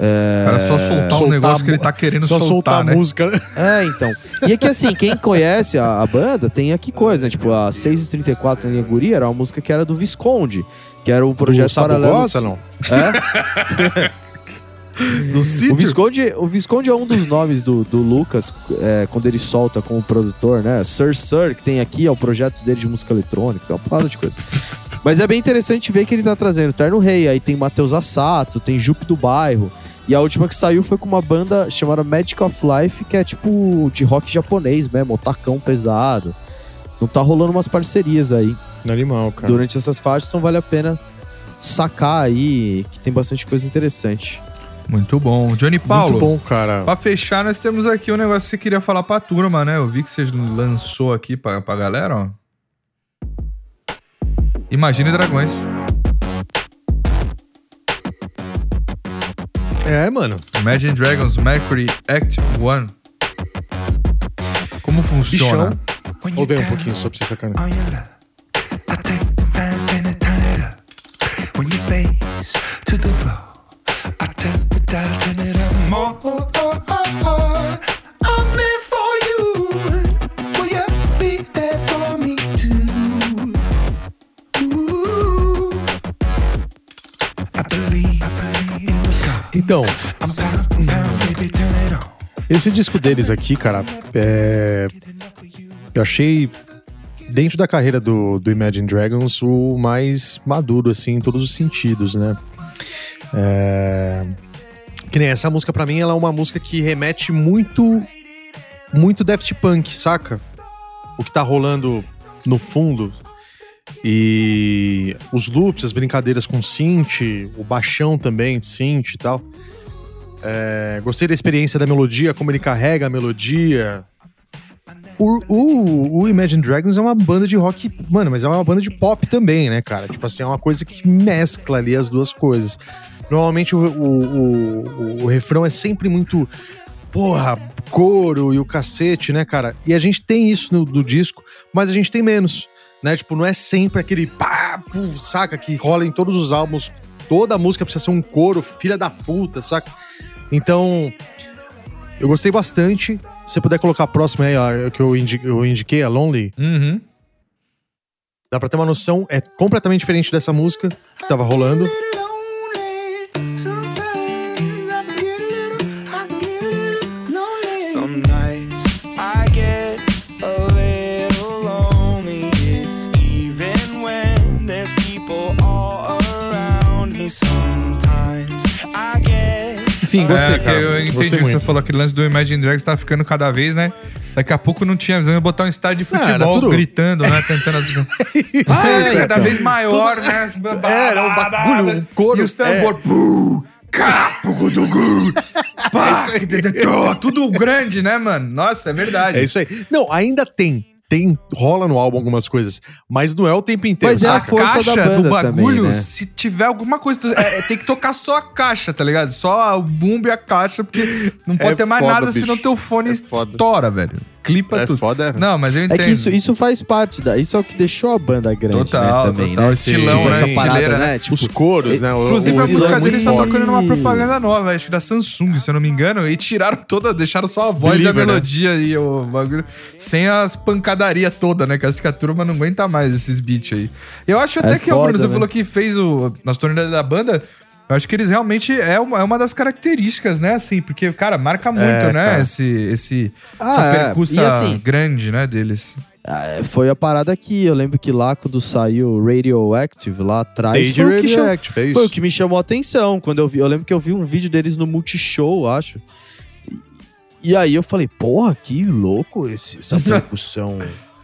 C: É...
A: O cara só soltar um
B: Soltar
A: negócio que ele tá querendo
B: Só
A: soltar,
B: soltar
A: né?
B: a música. [LAUGHS]
C: É, então. E é que assim, quem conhece a, a banda tem aqui coisa, né? Tipo, a 634 em Guria era uma música que era do Visconde, que era o projeto
B: o
C: paralelo.
B: Sabugosa, não?
C: É? [LAUGHS] [LAUGHS]
A: Do
C: O? Visconde, o Visconde é um dos nomes do, do Lucas é, quando ele solta como produtor, né? Sir Sir, que tem aqui, é o projeto dele de música eletrônica, tem uma porrada de coisa. Mas é bem interessante ver que ele tá trazendo Terno Rei, aí tem Matheus Assato, tem Jupe do Bairro. E a última que saiu foi com uma banda chamada Magic of Life, que é tipo de rock japonês mesmo, tacão pesado. Então tá rolando umas parcerias aí
B: Animal, cara.
C: durante essas faixas, então vale a pena sacar aí, que tem bastante coisa interessante.
A: Muito bom. Johnny Paulo.
B: Muito bom, cara.
A: Pra fechar, nós temos aqui um negócio que você queria falar pra turma, né? Eu vi que você lançou aqui pra, pra galera, ó. Imagine Dragões.
B: É, mano.
A: Imagine Dragons Mercury Act 1. Como funciona?
B: Bichão. Vou ver um pouquinho só pra você sacar.
I: to the floor, I the dial, turn it up more. On.
B: esse disco deles aqui, cara, é... eu achei, dentro da carreira do, do Imagine Dragons, o mais maduro, assim, em todos os sentidos, né? É... Que nem essa música, pra mim, ela é uma música que remete muito, muito Daft Punk, saca? O que tá rolando no fundo. E os loops, as brincadeiras com synth, o baixão também, synth e tal. É, gostei da experiência da melodia, como ele carrega a melodia. O, o, o Imagine Dragons é uma banda de rock, mano, mas é uma banda de pop também, né, cara? Tipo assim, é uma coisa que mescla ali as duas coisas. Normalmente o, o, o, refrão é sempre muito, porra, coro e o cacete, né, cara? E a gente tem isso no, do disco, mas a gente tem menos, né? Tipo, não é sempre aquele pá, puf, saca? Que rola em todos os álbuns. Toda música precisa ser um coro, filha da puta, saca? Então, eu gostei bastante. Se você puder colocar a próxima aí, ó, que eu, indi- eu indiquei, a Lonely,
A: Uhum.
B: dá pra ter uma noção. É completamente diferente dessa música que tava rolando. Enfim, gostei,
A: é, que
B: cara.
A: eu entendi
B: gostei
A: o que você
B: muito.
A: falou, aquele lance do Imagine Dragons tá ficando cada vez, né? Daqui a pouco não tinha, eu ia botar um estádio de futebol
B: tudo-
A: gritando, né? [LAUGHS] Tentando.
B: Isso,
A: Ah,
B: isso,
A: cada
B: então.
A: vez maior, né?
B: É, era um bagulho, um coro.
A: E os tambor. pum, capo, gudugu, [LAUGHS] pá, Tudo grande, né, mano? Nossa, é verdade.
B: É isso aí. Não, ainda tem. Tem, rola no álbum algumas coisas, mas não é o tempo inteiro.
C: Mas é a força
A: caixa
C: da banda
A: do bagulho,
C: também, né?
A: se tiver alguma coisa. é, é, tem que tocar só a caixa, tá ligado? Só o bumbo e a caixa, porque não pode
B: É
A: ter mais
B: foda,
A: nada,
B: bicho.
A: senão teu fone
B: É
A: estoura, velho. Clipa
B: É
A: tudo.
B: foda.
A: Não, mas eu
C: É
A: entendo.
C: que isso, isso faz parte da. Isso é o que deixou a banda grande,
A: Total,
C: né? Também,
A: total.
C: né?
A: Estilão,
C: Tipo,
A: né?
C: essa parada,
A: Estileira,
C: né?
A: né?
C: Tipo,
B: Os coros, né? O-
A: Inclusive,
B: o-
A: a
C: o
A: música deles tá tocando numa propaganda nova, acho que da Samsung, se eu não me engano, e tiraram toda, deixaram só a voz e a
B: Believer, né?
A: melodia e o bagulho, sem as pancadaria toda, né? Que acho que a turma não aguenta mais esses beats aí. Eu acho até
C: É
A: que o
C: foda,
A: Bruno, você
C: né?
A: falou que fez o, nas turnês da banda, eu acho que eles realmente é uma, é uma das características, né? Assim, porque, cara, marca muito,
B: É,
A: né?
B: cara.
A: Esse, esse,
C: Ah,
A: essa
C: é.
A: percussa
C: assim-
A: grande, né, deles.
C: ah, foi a parada que eu lembro que lá quando saiu Radioactive lá atrás
B: Desde
C: foi o, que chamou,
B: Radioactive, é isso.
C: foi o que me chamou a atenção quando eu vi. Eu lembro que eu vi um vídeo deles no Multishow, acho. E, e aí eu falei, porra, que louco esse, essa [LAUGHS] percussão.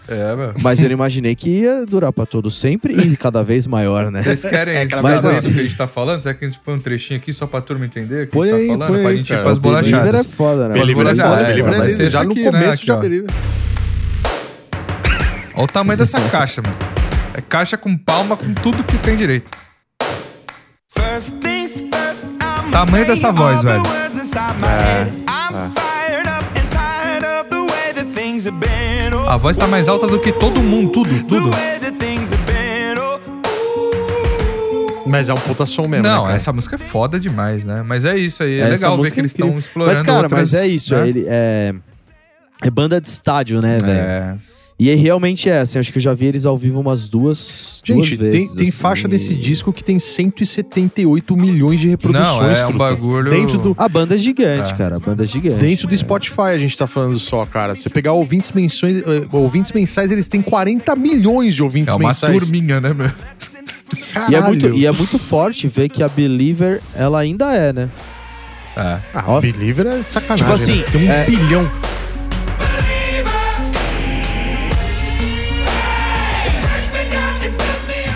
A: É, meu.
C: Mas eu não imaginei que ia durar pra todo sempre e cada vez maior, né?
A: Vocês querem
B: cada
A: saber
C: vez
A: do
C: mais.
A: que a gente tá falando? Será que a gente põe um trechinho aqui só pra turma entender o que
B: Põe
A: a gente
B: aí,
A: tá falando?
B: põe
A: pra
B: aí,
A: gente ir
B: cara.
A: pras
B: O Believer
C: Believer é
A: bolachadas.
C: foda, né?
B: Believer é
A: já
B: foda,
A: é,
B: Believer é
A: vai
B: dele,
A: ser
B: já
A: esse
B: no
A: aqui, né,
B: começo já. Believer.
A: Olha o tamanho dessa caixa, mano. É caixa com palma, com tudo que tem direito.
I: First things first, I'm
A: Tamanho dessa voz, velho. A voz tá mais alta do que todo mundo, tudo, tudo.
B: Mas é um puta som mesmo, né,
A: Não,
B: cara?
A: essa música é foda demais, né? Mas é isso aí. É
C: Essa
A: legal ver que
C: é
A: eles estão
C: incrível.
A: explorando
C: Mas, cara,
A: outras,
C: mas é isso.
A: né?
C: Ele é, é banda de estádio, né, velho?
A: É.
C: E aí, realmente é assim. Acho que eu já vi eles ao vivo umas duas, duas
B: Gente,
C: vezes.
B: tem, tem
C: assim.
B: faixa desse disco que tem 178 milhões de reproduções.
A: Não, é um
B: truta.
A: bagulho-
B: Dentro do,
C: A banda é gigante,
A: É.
C: cara. A banda é gigante.
B: dentro do
C: É.
B: Spotify a gente tá falando só, cara. Você pegar ouvintes menções, eh, ouvintes mensais, eles têm 40 milhões de ouvintes
A: É uma
B: mensais.
A: turminha, né, meu?
C: E é, muito, e é muito forte ver que a Believer, ela ainda é, né?
A: É.
B: Ah,
C: Ó.
B: Believer é sacanagem.
C: Tipo assim,
B: né? Tem um
C: é-
B: bilhão.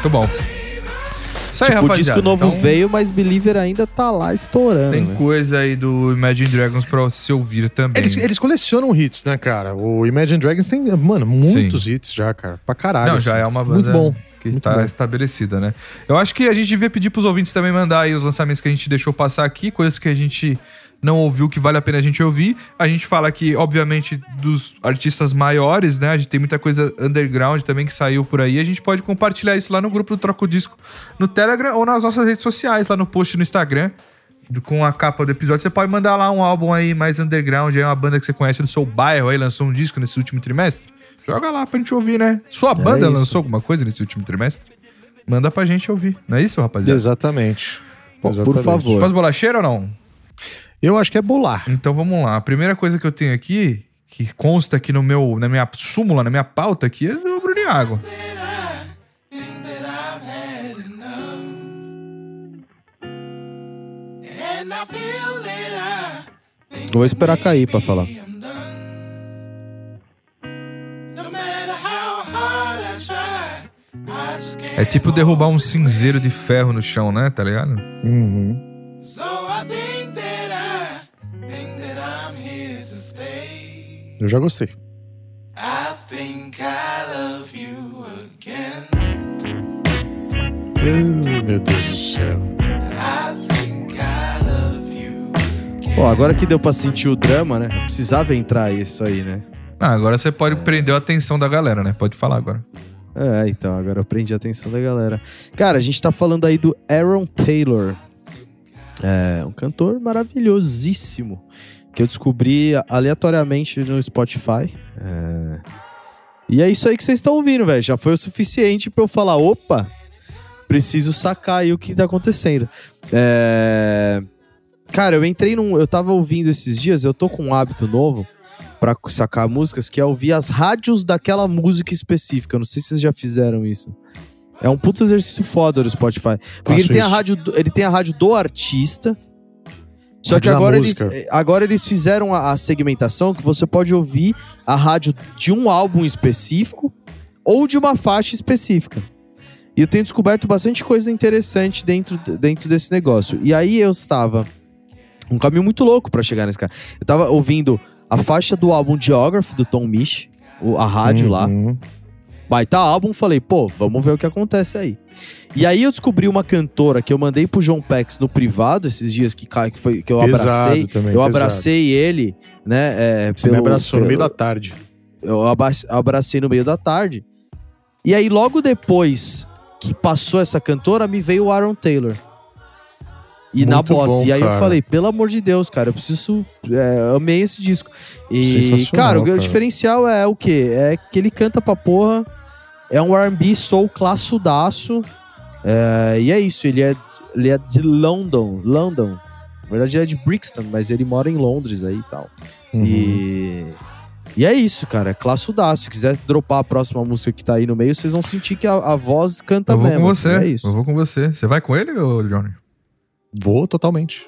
A: Muito bom. Isso aí,
C: tipo, o
A: rapaziada.
C: disco novo
A: Então,
C: veio, mas Believer ainda tá lá estourando.
A: Tem
C: né?
A: coisa aí do Imagine Dragons pra você ouvir também.
B: Eles, eles colecionam hits, né, cara? O Imagine Dragons tem, mano, muitos hits já, cara. Pra caralho.
A: Não, já
B: assim.
A: é uma banda
B: Muito bom.
A: que
B: muito
A: tá
B: bom.
A: estabelecida, né? Eu acho que a gente devia pedir pros ouvintes também mandar aí os lançamentos que a gente deixou passar aqui, coisas que a gente não ouviu que vale a pena a gente ouvir. A gente fala aqui, obviamente, dos artistas maiores, né? A gente tem muita coisa underground também que saiu por aí. A gente pode compartilhar isso lá no grupo do Troco Disco no Telegram ou nas nossas redes sociais, lá no post no Instagram. Com a capa do episódio, você pode mandar lá um álbum aí mais underground, aí uma banda que você conhece no seu bairro aí, lançou um disco nesse último trimestre. Joga lá pra gente ouvir, né? Sua banda
C: isso.
A: lançou alguma coisa nesse último trimestre? Manda pra gente ouvir. Não é isso, rapaziada?
B: Exatamente.
C: Pô, por
B: Exatamente.
C: favor.
A: Faz bolacheira ou não?
B: Eu acho que é bolar.
A: Então vamos lá. A primeira coisa que eu tenho aqui, que consta aqui no meu, na minha súmula, na minha pauta aqui, é do Bruniago.
C: Vou esperar cair pra falar.
A: É tipo derrubar um cinzeiro de ferro no chão, né? Tá ligado?
B: Uhum. Eu já gostei. Oh, meu Deus do céu.
C: Pô, agora que deu pra sentir o drama, né? Precisava entrar isso aí, né?
A: Ah, agora você pode prender a atenção da galera, né? Pode falar agora.
C: É, então, agora eu prendi a atenção da galera. Cara, a gente tá falando aí do Aaron Taylor. É, um cantor maravilhosíssimo. Que eu descobri aleatoriamente no Spotify. É, E é isso aí que vocês estão ouvindo, velho. Já foi o suficiente pra eu falar: opa, preciso sacar aí o que tá acontecendo. É, Cara, eu entrei num. Eu tava ouvindo esses dias, eu tô com um hábito novo pra sacar músicas, que é ouvir as rádios daquela música específica. Eu não sei se vocês já fizeram isso. É um puto exercício foda do Spotify. Porque
B: Faço
C: ele tem, a rádio, ele tem a rádio do artista. Só que agora eles, eh, agora eles fizeram a, a segmentação que você pode ouvir a rádio de um álbum específico ou de uma faixa específica. E eu tenho descoberto bastante coisa interessante dentro, dentro desse negócio. E aí eu estava um caminho muito louco pra chegar nesse cara. Eu tava ouvindo a faixa do álbum Geography do Tom Misch, a rádio lá. Baita álbum, falei, pô, vamos ver o que acontece aí. E aí eu descobri uma cantora que eu mandei pro João Pex no privado esses dias que, que, foi, que eu
B: Pesado
C: abracei.
B: também,
C: eu
B: pesado.
C: abracei ele, né? é,
B: Você me
C: pelo-
B: abraçou no meio
C: pelo-
B: da tarde.
C: eu abracei no meio da tarde. E aí, logo depois que passou essa cantora, me veio o Aaron Taylor. E na
B: Muito
C: bota.
B: bom,
C: e aí eu
B: cara.
C: falei, pelo amor de Deus, cara, eu preciso. é, amei esse disco. E, cara,
B: cara.
C: o diferencial é o quê? É que ele canta pra porra. É um RB soul classudaço. É, e é isso, ele é, ele é de London. London. Na verdade, ele é de Brixton, mas ele mora em Londres aí e tal.
B: Uhum.
C: E. E é isso, cara. É classudaço. Se quiser dropar a próxima música que tá aí no meio, vocês vão sentir que a, a voz canta
A: eu vou
C: mesmo.
A: com
C: assim,
A: você.
C: é isso.
A: Eu vou com você. Você vai com ele, ô, Johnny?
B: Vou totalmente.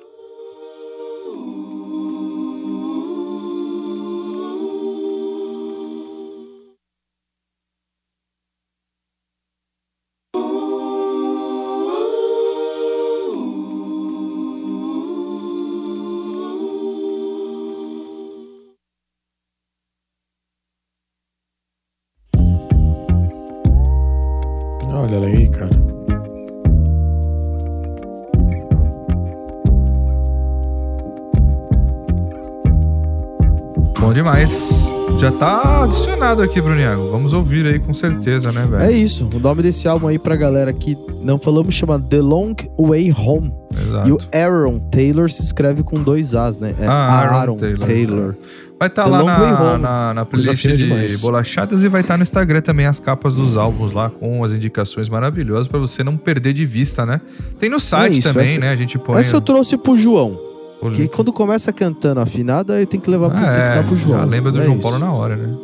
A: Demais. Já tá adicionado aqui, Bruniago. Vamos ouvir aí com certeza, né, velho?
C: É isso. O nome desse álbum aí pra galera que não falamos chama The Long Way Home.
A: Exato.
C: E o Aaron Taylor se escreve com dois As, né? É
A: Ah, Aaron
C: Aaron,
A: Taylor.
C: Taylor.
A: Vai estar
C: The
A: lá na, na, na playlist de
B: demais.
A: bolachadas e vai estar no Instagram também as capas dos álbuns lá com as indicações maravilhosas pra você não perder de vista, né? Tem no site
C: É isso,
A: também,
C: essa-
A: né? A gente põe.
C: Essa eu trouxe pro João.
A: O
C: Que
A: link.
C: quando começa cantando afinado, aí tem que levar pro, tem
A: Ah,
C: dar pro
A: é,
C: João.
A: já lembra do
C: É
A: João
C: isso.
A: Paulo na hora, né?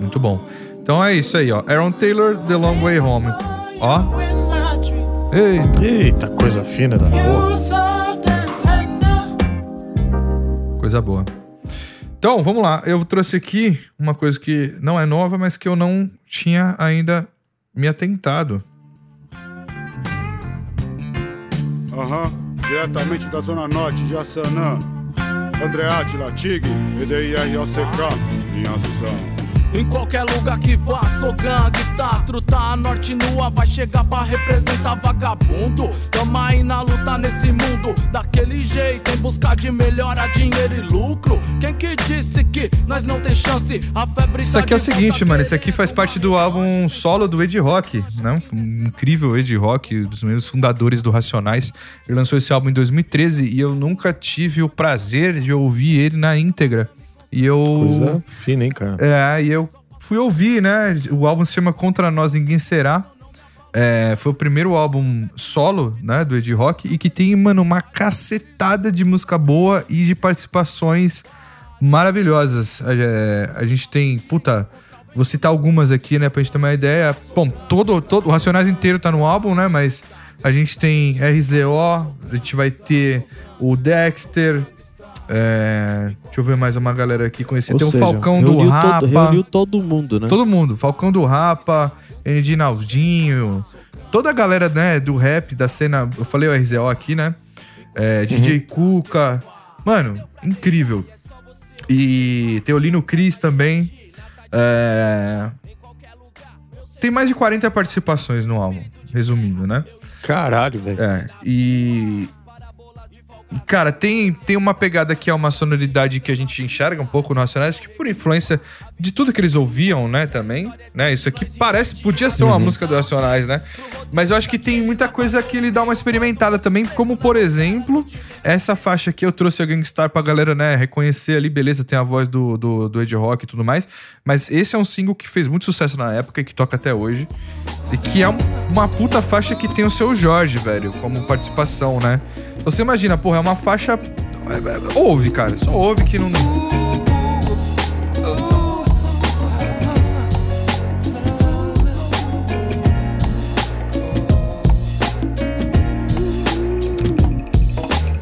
A: Muito bom. Então é isso aí, ó. Aaron Taylor, The Long Way Home. Ó. Eita.
B: Eita, coisa fina da porra.
A: Coisa boa. Então, vamos lá. Eu trouxe aqui uma coisa que não é nova, mas que eu não tinha ainda me atentado.
J: Aham, diretamente da Zona Norte de Assanã. André Atila, TIG, EDIROCK, em ação.
K: Em qualquer lugar que vá, sou gangsta. Truta a norte nua, vai chegar pra representar vagabundo. Tamo aí na luta nesse mundo, daquele jeito, em busca de melhora, dinheiro e lucro. Quem que disse que nós não tem chance? A febre
A: Isso aqui é o seguinte, mano. Isso aqui faz parte do álbum solo do Ed Rock, né? Um incrível Ed Rock, um dos meus fundadores do Racionais. Ele lançou esse álbum em 2013 e eu nunca tive o prazer de ouvir ele na íntegra. E eu.
B: Coisa fina, hein, cara?
A: É, e eu fui ouvir, né? O álbum se chama Contra Nós Ninguém Será. É, foi o primeiro álbum solo, né, do Ed Rock, e que tem, mano, uma cacetada de música boa e de participações maravilhosas. É, a gente tem, puta, vou citar algumas aqui, né, pra gente ter uma ideia. Bom, todo, todo o Racionais inteiro tá no álbum, né, mas a gente tem RZO, a gente vai ter o Dexter, é, deixa eu ver mais uma galera aqui conhecida. Tem o
C: seja,
A: Falcão do Rapa.
C: todo- reuniu todo mundo, né?
A: Todo mundo. Falcão do Rapa, Edinaldinho, toda a galera, né, do rap, da cena. Eu falei o RZO aqui, né? É, DJ Cuca. Mano, incrível. E tem o Lino Cris também. É, Tem mais de 40 participações no álbum, resumindo, né?
B: Caralho, velho.
A: É, e. Cara, tem, tem uma pegada que é uma sonoridade que a gente enxerga um pouco no Racionais, que por influência de tudo que eles ouviam, né, também, né? Isso aqui parece, podia ser uma música do Racionais, né? Mas eu acho que tem muita coisa que ele dá uma experimentada também, como por exemplo, essa faixa aqui eu trouxe a Gangstar pra galera, né, reconhecer ali, beleza, tem a voz do, do, do Ed Rock e tudo mais, mas esse é um single que fez muito sucesso na época e que toca até hoje, e que é um- uma puta faixa que tem o seu Jorge, velho, como participação, né? Você imagina, porra, é uma faixa. é, é, Ouve, cara, só ouve que não.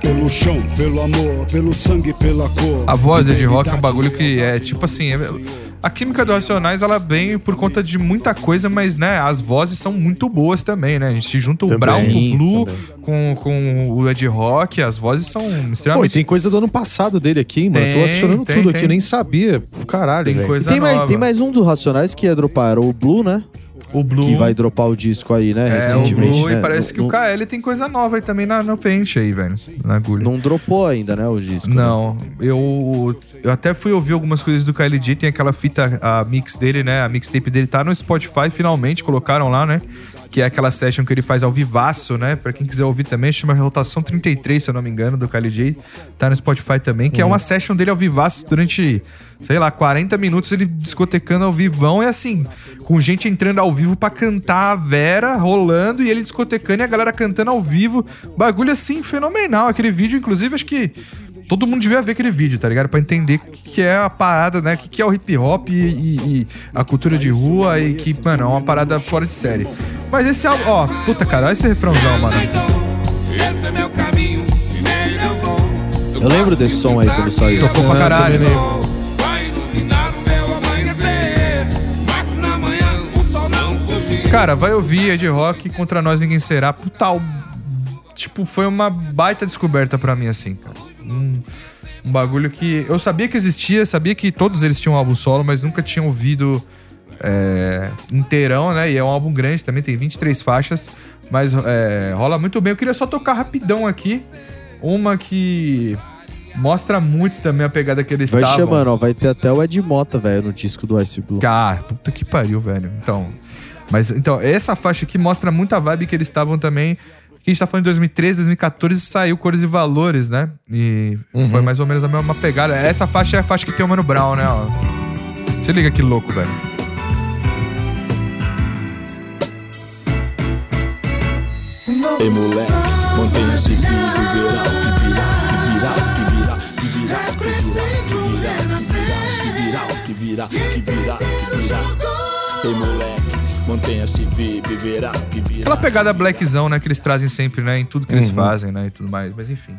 J: Pelo chão, pelo amor, pelo sangue, pela cor.
A: A voz de Ed Rock é um bagulho que é tipo assim. é- A química do Racionais, ela vem por conta de muita coisa, mas, né, as vozes são muito boas também, né? A gente junta o
B: Também,
A: Brown com o Blue,
B: também.
A: com, com o Ed Rock, as vozes são
B: Pô, e
A: extremamente.
B: tem coisa do ano passado dele aqui, hein, mano.
A: Tem,
B: Tô adicionando
A: tem,
B: tudo
A: tem.
B: aqui, nem sabia. Caralho,
A: Tem coisa
C: Tem mais,
A: nova.
C: tem mais um dos Racionais que ia dropar, era o Blue, né?
A: O Blue.
C: Que vai dropar o disco aí, né?
A: É, o
C: recentemente.
A: Blue
C: né?
A: e parece que o KL tem coisa nova aí também na, no pente aí, velho. Na agulha.
C: Não dropou ainda, né, o disco. né?
A: Não, eu, eu até fui ouvir algumas coisas do KLJ, tem aquela fita, a mix dele, né? A mixtape dele tá no Spotify, finalmente colocaram lá, né? Que é aquela session que ele faz ao vivaço, né? Pra quem quiser ouvir também, chama Rotação 33, se eu não me engano, do KLJ. Tá no Spotify também, que é uma session dele ao vivaço durante, sei lá, 40 minutos ele discotecando ao vivão. É assim, com gente entrando ao vivo pra cantar a Vera, rolando, e ele discotecando e a galera cantando ao vivo. Bagulho assim, fenomenal. Aquele vídeo, inclusive, acho que Todo mundo devia ver aquele vídeo, tá ligado? Pra entender o que que é a parada, né? O que que é o hip hop e, e- e a cultura de rua e que, mano, é uma parada fora de série. Mas esse álbum, ó, puta cara, olha esse refrãozão, mano.
C: Eu lembro desse som aí quando saiu.
A: Tocou pra caralho, né? Cara, vai ouvir Ed Rock contra nós ninguém será. Puta, tipo, foi uma baita descoberta pra mim, assim, cara. Um, um bagulho que eu sabia que existia, sabia que todos eles tinham um álbum solo, mas nunca tinha ouvido é, inteirão, né? E é um álbum grande também, tem 23 faixas, mas é, rola muito bem. Eu queria só tocar rapidão aqui, uma que mostra muito também a pegada que eles
C: Vai
A: estavam.
C: chamando, ó. Vai ter até o Ed Mota, velho, no disco do Ice Blue.
A: Cara, puta que pariu, velho. Então, mas então, essa faixa aqui mostra muita vibe que eles estavam também. Que a gente tá falando de 2013, 2014 saiu Cores e Valores, né? E foi mais ou menos a mesma pegada. Essa faixa é a faixa que tem o Mano Brown, né? Ó. Se liga que louco, velho.
K: Ei moleque, mantenha-se vivo, viverá o que virá, o que virá, o que virá, o que virá, o que virá, o que virá, o que virá, o que virá, o que virá. Ei moleque, mantenha-se vivo, viverá o que virá.
A: Aquela pegada blackzão, né? Que eles trazem sempre, né? Em tudo que eles fazem, né? E tudo mais. Mas enfim.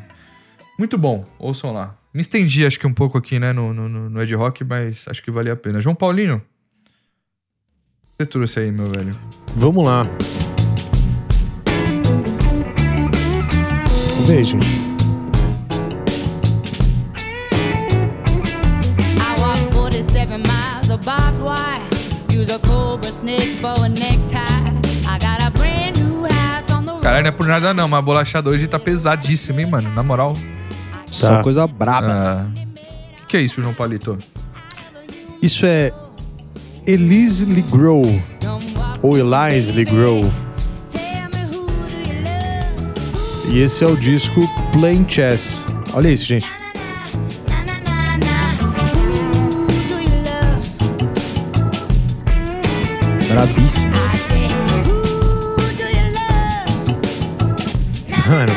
A: Muito bom. Ouçam lá. Me estendi, acho que um pouco aqui, né, no, no, no- Ed Rock, mas acho que valia a pena. João Paulinho, o que você trouxe aí, meu velho?
B: Vamos lá. Vamos ver, gente.
H: I walk 47 miles of barbed wire. Use a cobra
A: Caralho, não é por nada não, mas a bolachada hoje tá pesadíssima, hein, mano? Na moral.
C: Só coisa braba.
A: O que, que é isso, João Palito?
B: Isso é Elise Legrow. Ou Elise Legrow. E esse é o disco Playing Chess. Olha isso, gente.
C: Brabíssimo.
B: Mano.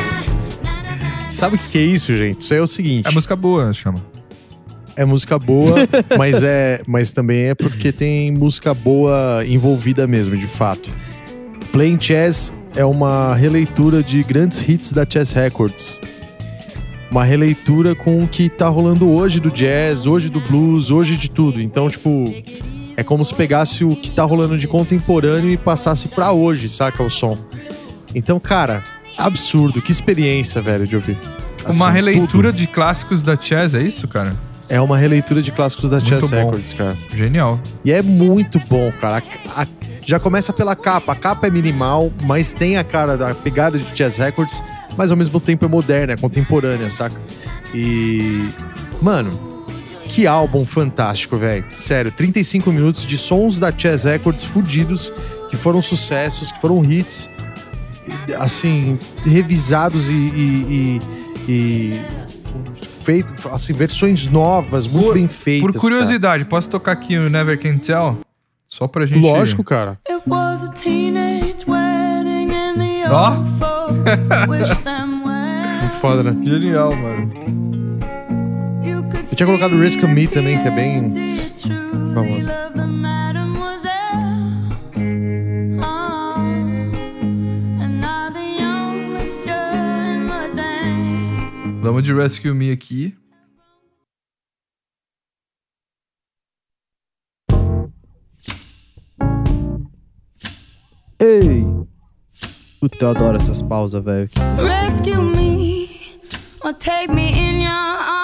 B: Sabe o que que é isso, gente? Isso aí é o seguinte.
A: É música boa, chama.
B: É música boa, [LAUGHS] mas é, mas também é porque tem música boa envolvida mesmo, de fato. Playing Chess é uma releitura de grandes hits da Chess Records. Uma releitura com o que tá rolando hoje do jazz, hoje do blues, hoje de tudo. Então, tipo, é como se pegasse o que tá rolando de contemporâneo e passasse pra hoje, saca o som. Então, cara, absurdo, que experiência, velho, de ouvir.
A: Uma
B: Assim,
A: releitura de clássicos da Chess, é isso, cara?
B: É uma releitura de clássicos da
A: Muito
B: Chess
A: bom.
B: Records, cara.
A: Genial.
B: E é muito bom, cara. A- a- já começa pela capa. A capa é minimal, mas tem a cara da pegada de Jazz Records, mas ao mesmo tempo é moderna, é contemporânea, saca? E. Mano, que álbum fantástico, velho. Sério, 35 minutos de sons da Jazz Records fudidos, que foram sucessos, que foram hits, assim, revisados e. e, e- e feito, assim, versões novas, muito bem feitas.
A: Por curiosidade, posso tocar aqui o Never Can Tell? Só pra gente...
B: Lógico, cara.
H: It was a teenage wedding and the
A: Ó.
H: well. [LAUGHS]
B: Muito foda, né?
A: Genial, mano.
B: Eu tinha colocado Risk of Me também, que é bem famoso.
A: Vamos de Rescue Me aqui.
C: Ei! Puta, eu adoro essas pausas, velho.
H: Rescue me, or take me in your arms.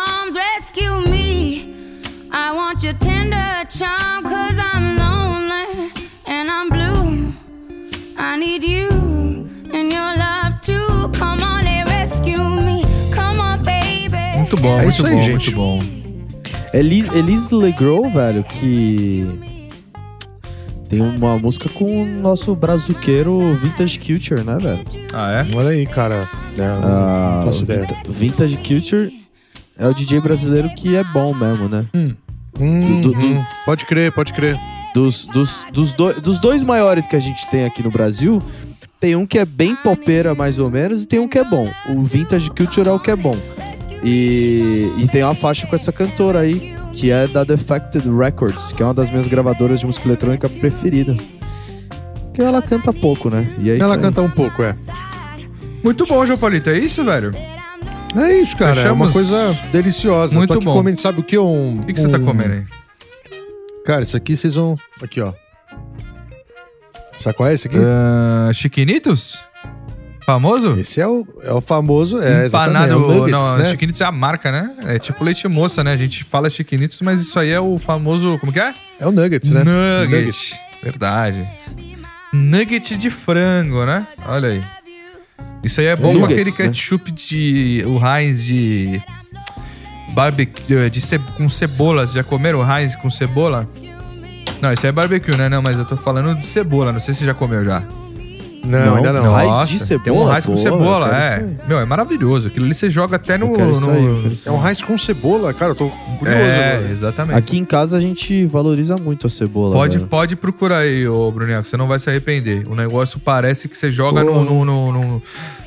H: Rescue me. I want your tender charm, cause I'm lonely and I'm blue. I need you and your love too. Come on and rescue me. Come on, baby.
A: Muito bom,
B: É
A: muito
B: isso aí,
A: bom,
B: gente.
A: muito bom.
C: Elise, Elise Legrow, velho, que tem uma música com o nosso brazuqueiro Vintage Culture, né, velho?
A: Ah, é?
B: Olha aí, cara. É,
C: Ah,
B: não faço ideia.
C: Vinta- Vintage Culture é o DJ brasileiro que é bom mesmo, né?
B: Hum,
C: Do- do-
B: hum. Pode crer, pode crer.
C: Dos, dos, dos, doi- dos dois maiores que a gente tem aqui no Brasil, tem um que é bem popeira, mais ou menos, e tem um que é bom. O Vintage Culture é o que é bom. E, e tem uma faixa com essa cantora aí, que é da Defected Records, que é uma das minhas gravadoras de música eletrônica preferida. Que ela canta pouco, né? E é isso
B: Ela canta um pouco, é.
A: Muito bom, João Paulito. É isso, velho?
B: É isso, cara. É uma
A: Fechamos.
B: coisa deliciosa.
A: Muito bom.
B: comendo, sabe o que? Um,
A: O que, que você tá
B: um-
A: comendo aí?
B: Cara, isso aqui vocês vão. Aqui, ó. Sabe qual é esse aqui?
A: Ah, Chiquinitos? Famoso?
B: Esse é o, é o famoso. É,
A: Empanado.
B: é Nuggets,
A: não,
B: né?
A: Chiquinitos é a marca, né? É tipo leite moça, né? A gente fala Chiquinitos, mas isso aí é o famoso. Como que é?
B: É o Nuggets, né?
A: Nugget.
B: Nuggets.
A: Verdade. Nugget de frango, né? Olha aí. Isso aí é bom com aquele
C: né?
A: ketchup de. O Heinz de. Barbecue. De ce, com cebola. Vocês já comeram o Heinz com cebola? Não, isso aí é barbecue, né? Não, mas eu tô falando de cebola. Não sei se você já comeu já.
B: Não, ainda não.
C: Raiz
A: Nossa,
C: de
A: Tem um
C: cebola?
A: Heinz com cebola, é. Meu, é maravilhoso. Aquilo ali você joga até no. No-
C: aí,
B: É um raiz com cebola, cara. Eu tô curioso
A: É,
B: agora.
A: exatamente.
C: Aqui em casa a gente valoriza muito a cebola.
A: Pode,
C: velho.
A: pode procurar aí, ô Bruninho, que você não vai se arrepender. O negócio parece que você joga no, no, no- no-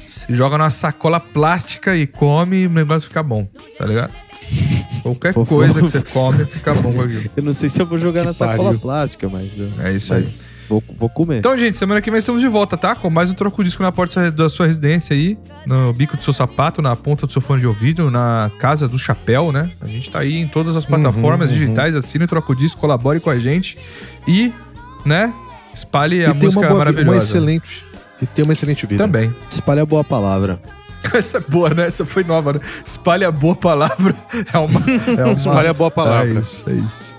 A: Você joga numa sacola plástica e come e o negócio fica bom, tá ligado? [LAUGHS] Qualquer
C: Fofo.
A: coisa que você come fica bom com aquilo. [LAUGHS]
C: Eu não sei se eu vou jogar
B: Que
C: na sacola
B: pariu.
C: plástica, mas.
A: É isso aí.
C: Vou, vou comer.
A: Então, gente, semana que vem estamos de volta, tá? Com mais um troco disco na porta da sua residência aí, no bico do seu sapato, na ponta do seu fone de ouvido, na casa do chapéu, né? A gente tá aí em todas as plataformas
B: uhum.
A: digitais, assine o troco disco, colabore com a gente e, né, espalhe
B: E
A: a música
B: boa,
A: maravilhosa.
B: uma excelente. E tem uma excelente vida.
A: Também.
C: Espalha a boa palavra. [LAUGHS]
A: Essa é boa, né? Essa foi nova, né? Espalhe a boa palavra. [LAUGHS] É uma. É uma...
B: Espalhe a boa palavra.
A: É isso, é isso.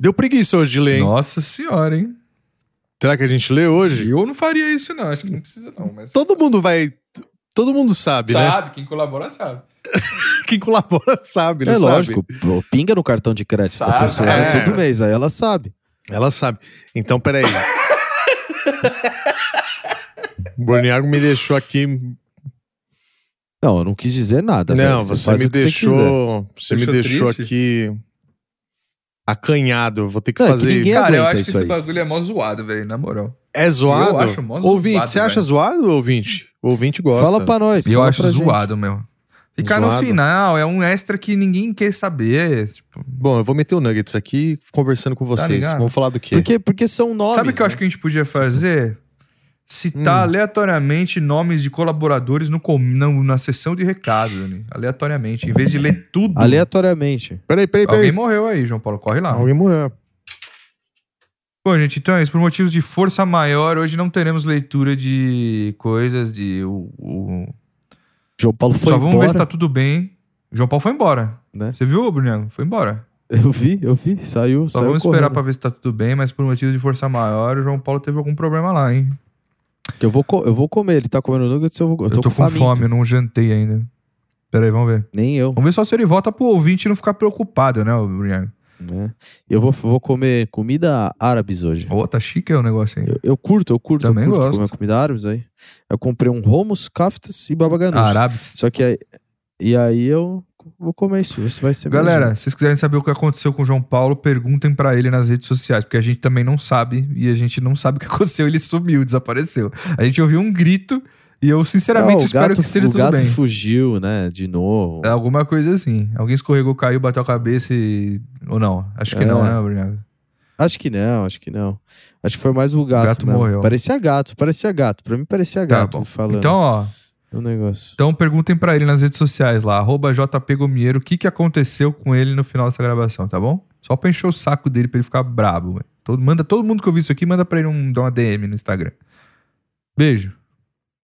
B: Deu preguiça hoje de ler, hein?
A: Nossa senhora, hein?
B: Será que a gente lê hoje?
A: Eu não faria isso, não. Acho que não precisa, não. Mas
B: Todo mundo vai. Todo mundo sabe, né?
A: sabe, quem colabora sabe. [LAUGHS]
B: Quem colabora sabe, não
C: É
B: sabe?
C: lógico, pinga no cartão de crédito da
A: Sabe,
C: pessoa
B: é.
C: né, todo mês, aí ela sabe.
B: Ela sabe. Então, peraí. o Borniago me deixou aqui.
C: Não, eu não quis dizer nada.
B: não,
C: velho.
B: você
C: faz
B: me deixou. Você, me
A: Deixou
B: deixou
A: triste?
B: aqui. Acanhado. Eu Vou ter que
C: Não, é que
B: fazer.
C: ninguém
A: Cara, eu acho que esse
C: aí.
A: bagulho é mó zoado, velho, na moral.
B: É zoado?
A: Eu acho mó
B: ouvinte,
A: zoado,
B: você acha zoado, ouvinte? O ouvinte gosta.
C: Fala pra nós.
A: eu acho
C: pra gente.
A: zoado, meu. Ficar no
B: Zoado?
A: final é um extra que ninguém quer saber. Tipo,
B: Bom, eu vou meter o Nuggets aqui conversando com vocês.
A: ligado?
B: Vamos falar do quê?
C: Porque, porque são nomes.
A: Sabe o que eu
C: né?
A: acho que a gente podia fazer? Citar
B: Hum.
A: aleatoriamente nomes de colaboradores no, com- na, na sessão de recado, né? aleatoriamente, em vez de ler tudo.
C: Aleatoriamente.
B: Peraí, peraí, peraí.
A: Alguém morreu aí, João Paulo, corre lá.
B: Alguém morreu.
A: Bom, gente, então é isso. Por motivos de força maior, hoje não teremos leitura de coisas de. O, o-
C: João Paulo foi
A: Só vamos
C: embora.
A: ver se tá tudo bem. João Paulo foi embora.
C: Né?
A: Você viu, Brunel? Foi embora.
C: Eu vi, eu vi. Saiu,
A: Só
C: saiu
A: vamos
C: correndo.
A: esperar pra ver se tá tudo bem, mas por motivos de força maior, o João Paulo teve algum problema lá, hein?
C: Eu, vou eu vou comer. Ele tá comendo nuggets, eu, vou, eu
A: Eu
C: tô,
A: tô, com
C: faminto.
A: fome, eu não jantei ainda. Pera aí, vamos ver.
C: Nem eu.
A: Vamos ver só se ele volta pro ouvinte e não ficar preocupado, né, Brunel?
C: né? Eu vou, vou comer comida árabes hoje.
A: Ô, tá chique aí o negócio aí.
C: Eu, eu curto, eu curto,
A: Também
C: eu curto
A: gosto.
C: comer comida árabes aí. Eu comprei um hummus, kaftas e baba ganoush.
A: Árabes.
C: Só que aí, e aí eu vou comer isso. Isso vai ser
A: Galera, se vocês quiserem saber o que aconteceu com o João Paulo, perguntem pra ele nas redes sociais, porque a gente também não sabe e a gente não sabe o que [LAUGHS] aconteceu. Ele sumiu, desapareceu. A gente ouviu um grito e eu sinceramente
C: Não, o
A: espero
C: gato,
A: que esteja
C: o
A: tudo
C: gato
A: bem.
C: fugiu, né? De novo.
A: É alguma coisa assim. Alguém escorregou, caiu, bateu a cabeça e. Ou não? Acho que
C: É.
A: não, né, Bruno?
C: Acho que não, acho que não. Acho que foi mais o gato.
A: gato
C: mesmo.
A: morreu.
C: Parecia gato, parecia gato. Pra mim parecia
A: Tá
C: gato
A: bom.
C: falando.
A: Então, ó.
C: O negócio.
A: Então perguntem pra ele nas redes sociais lá, arroba JPGomieiro, o que, que aconteceu com ele no final dessa gravação, tá bom? Só pra encher o saco dele pra ele ficar brabo. Todo, manda todo mundo que ouviu isso aqui, manda pra ele um, dar uma DM no Instagram. Beijo.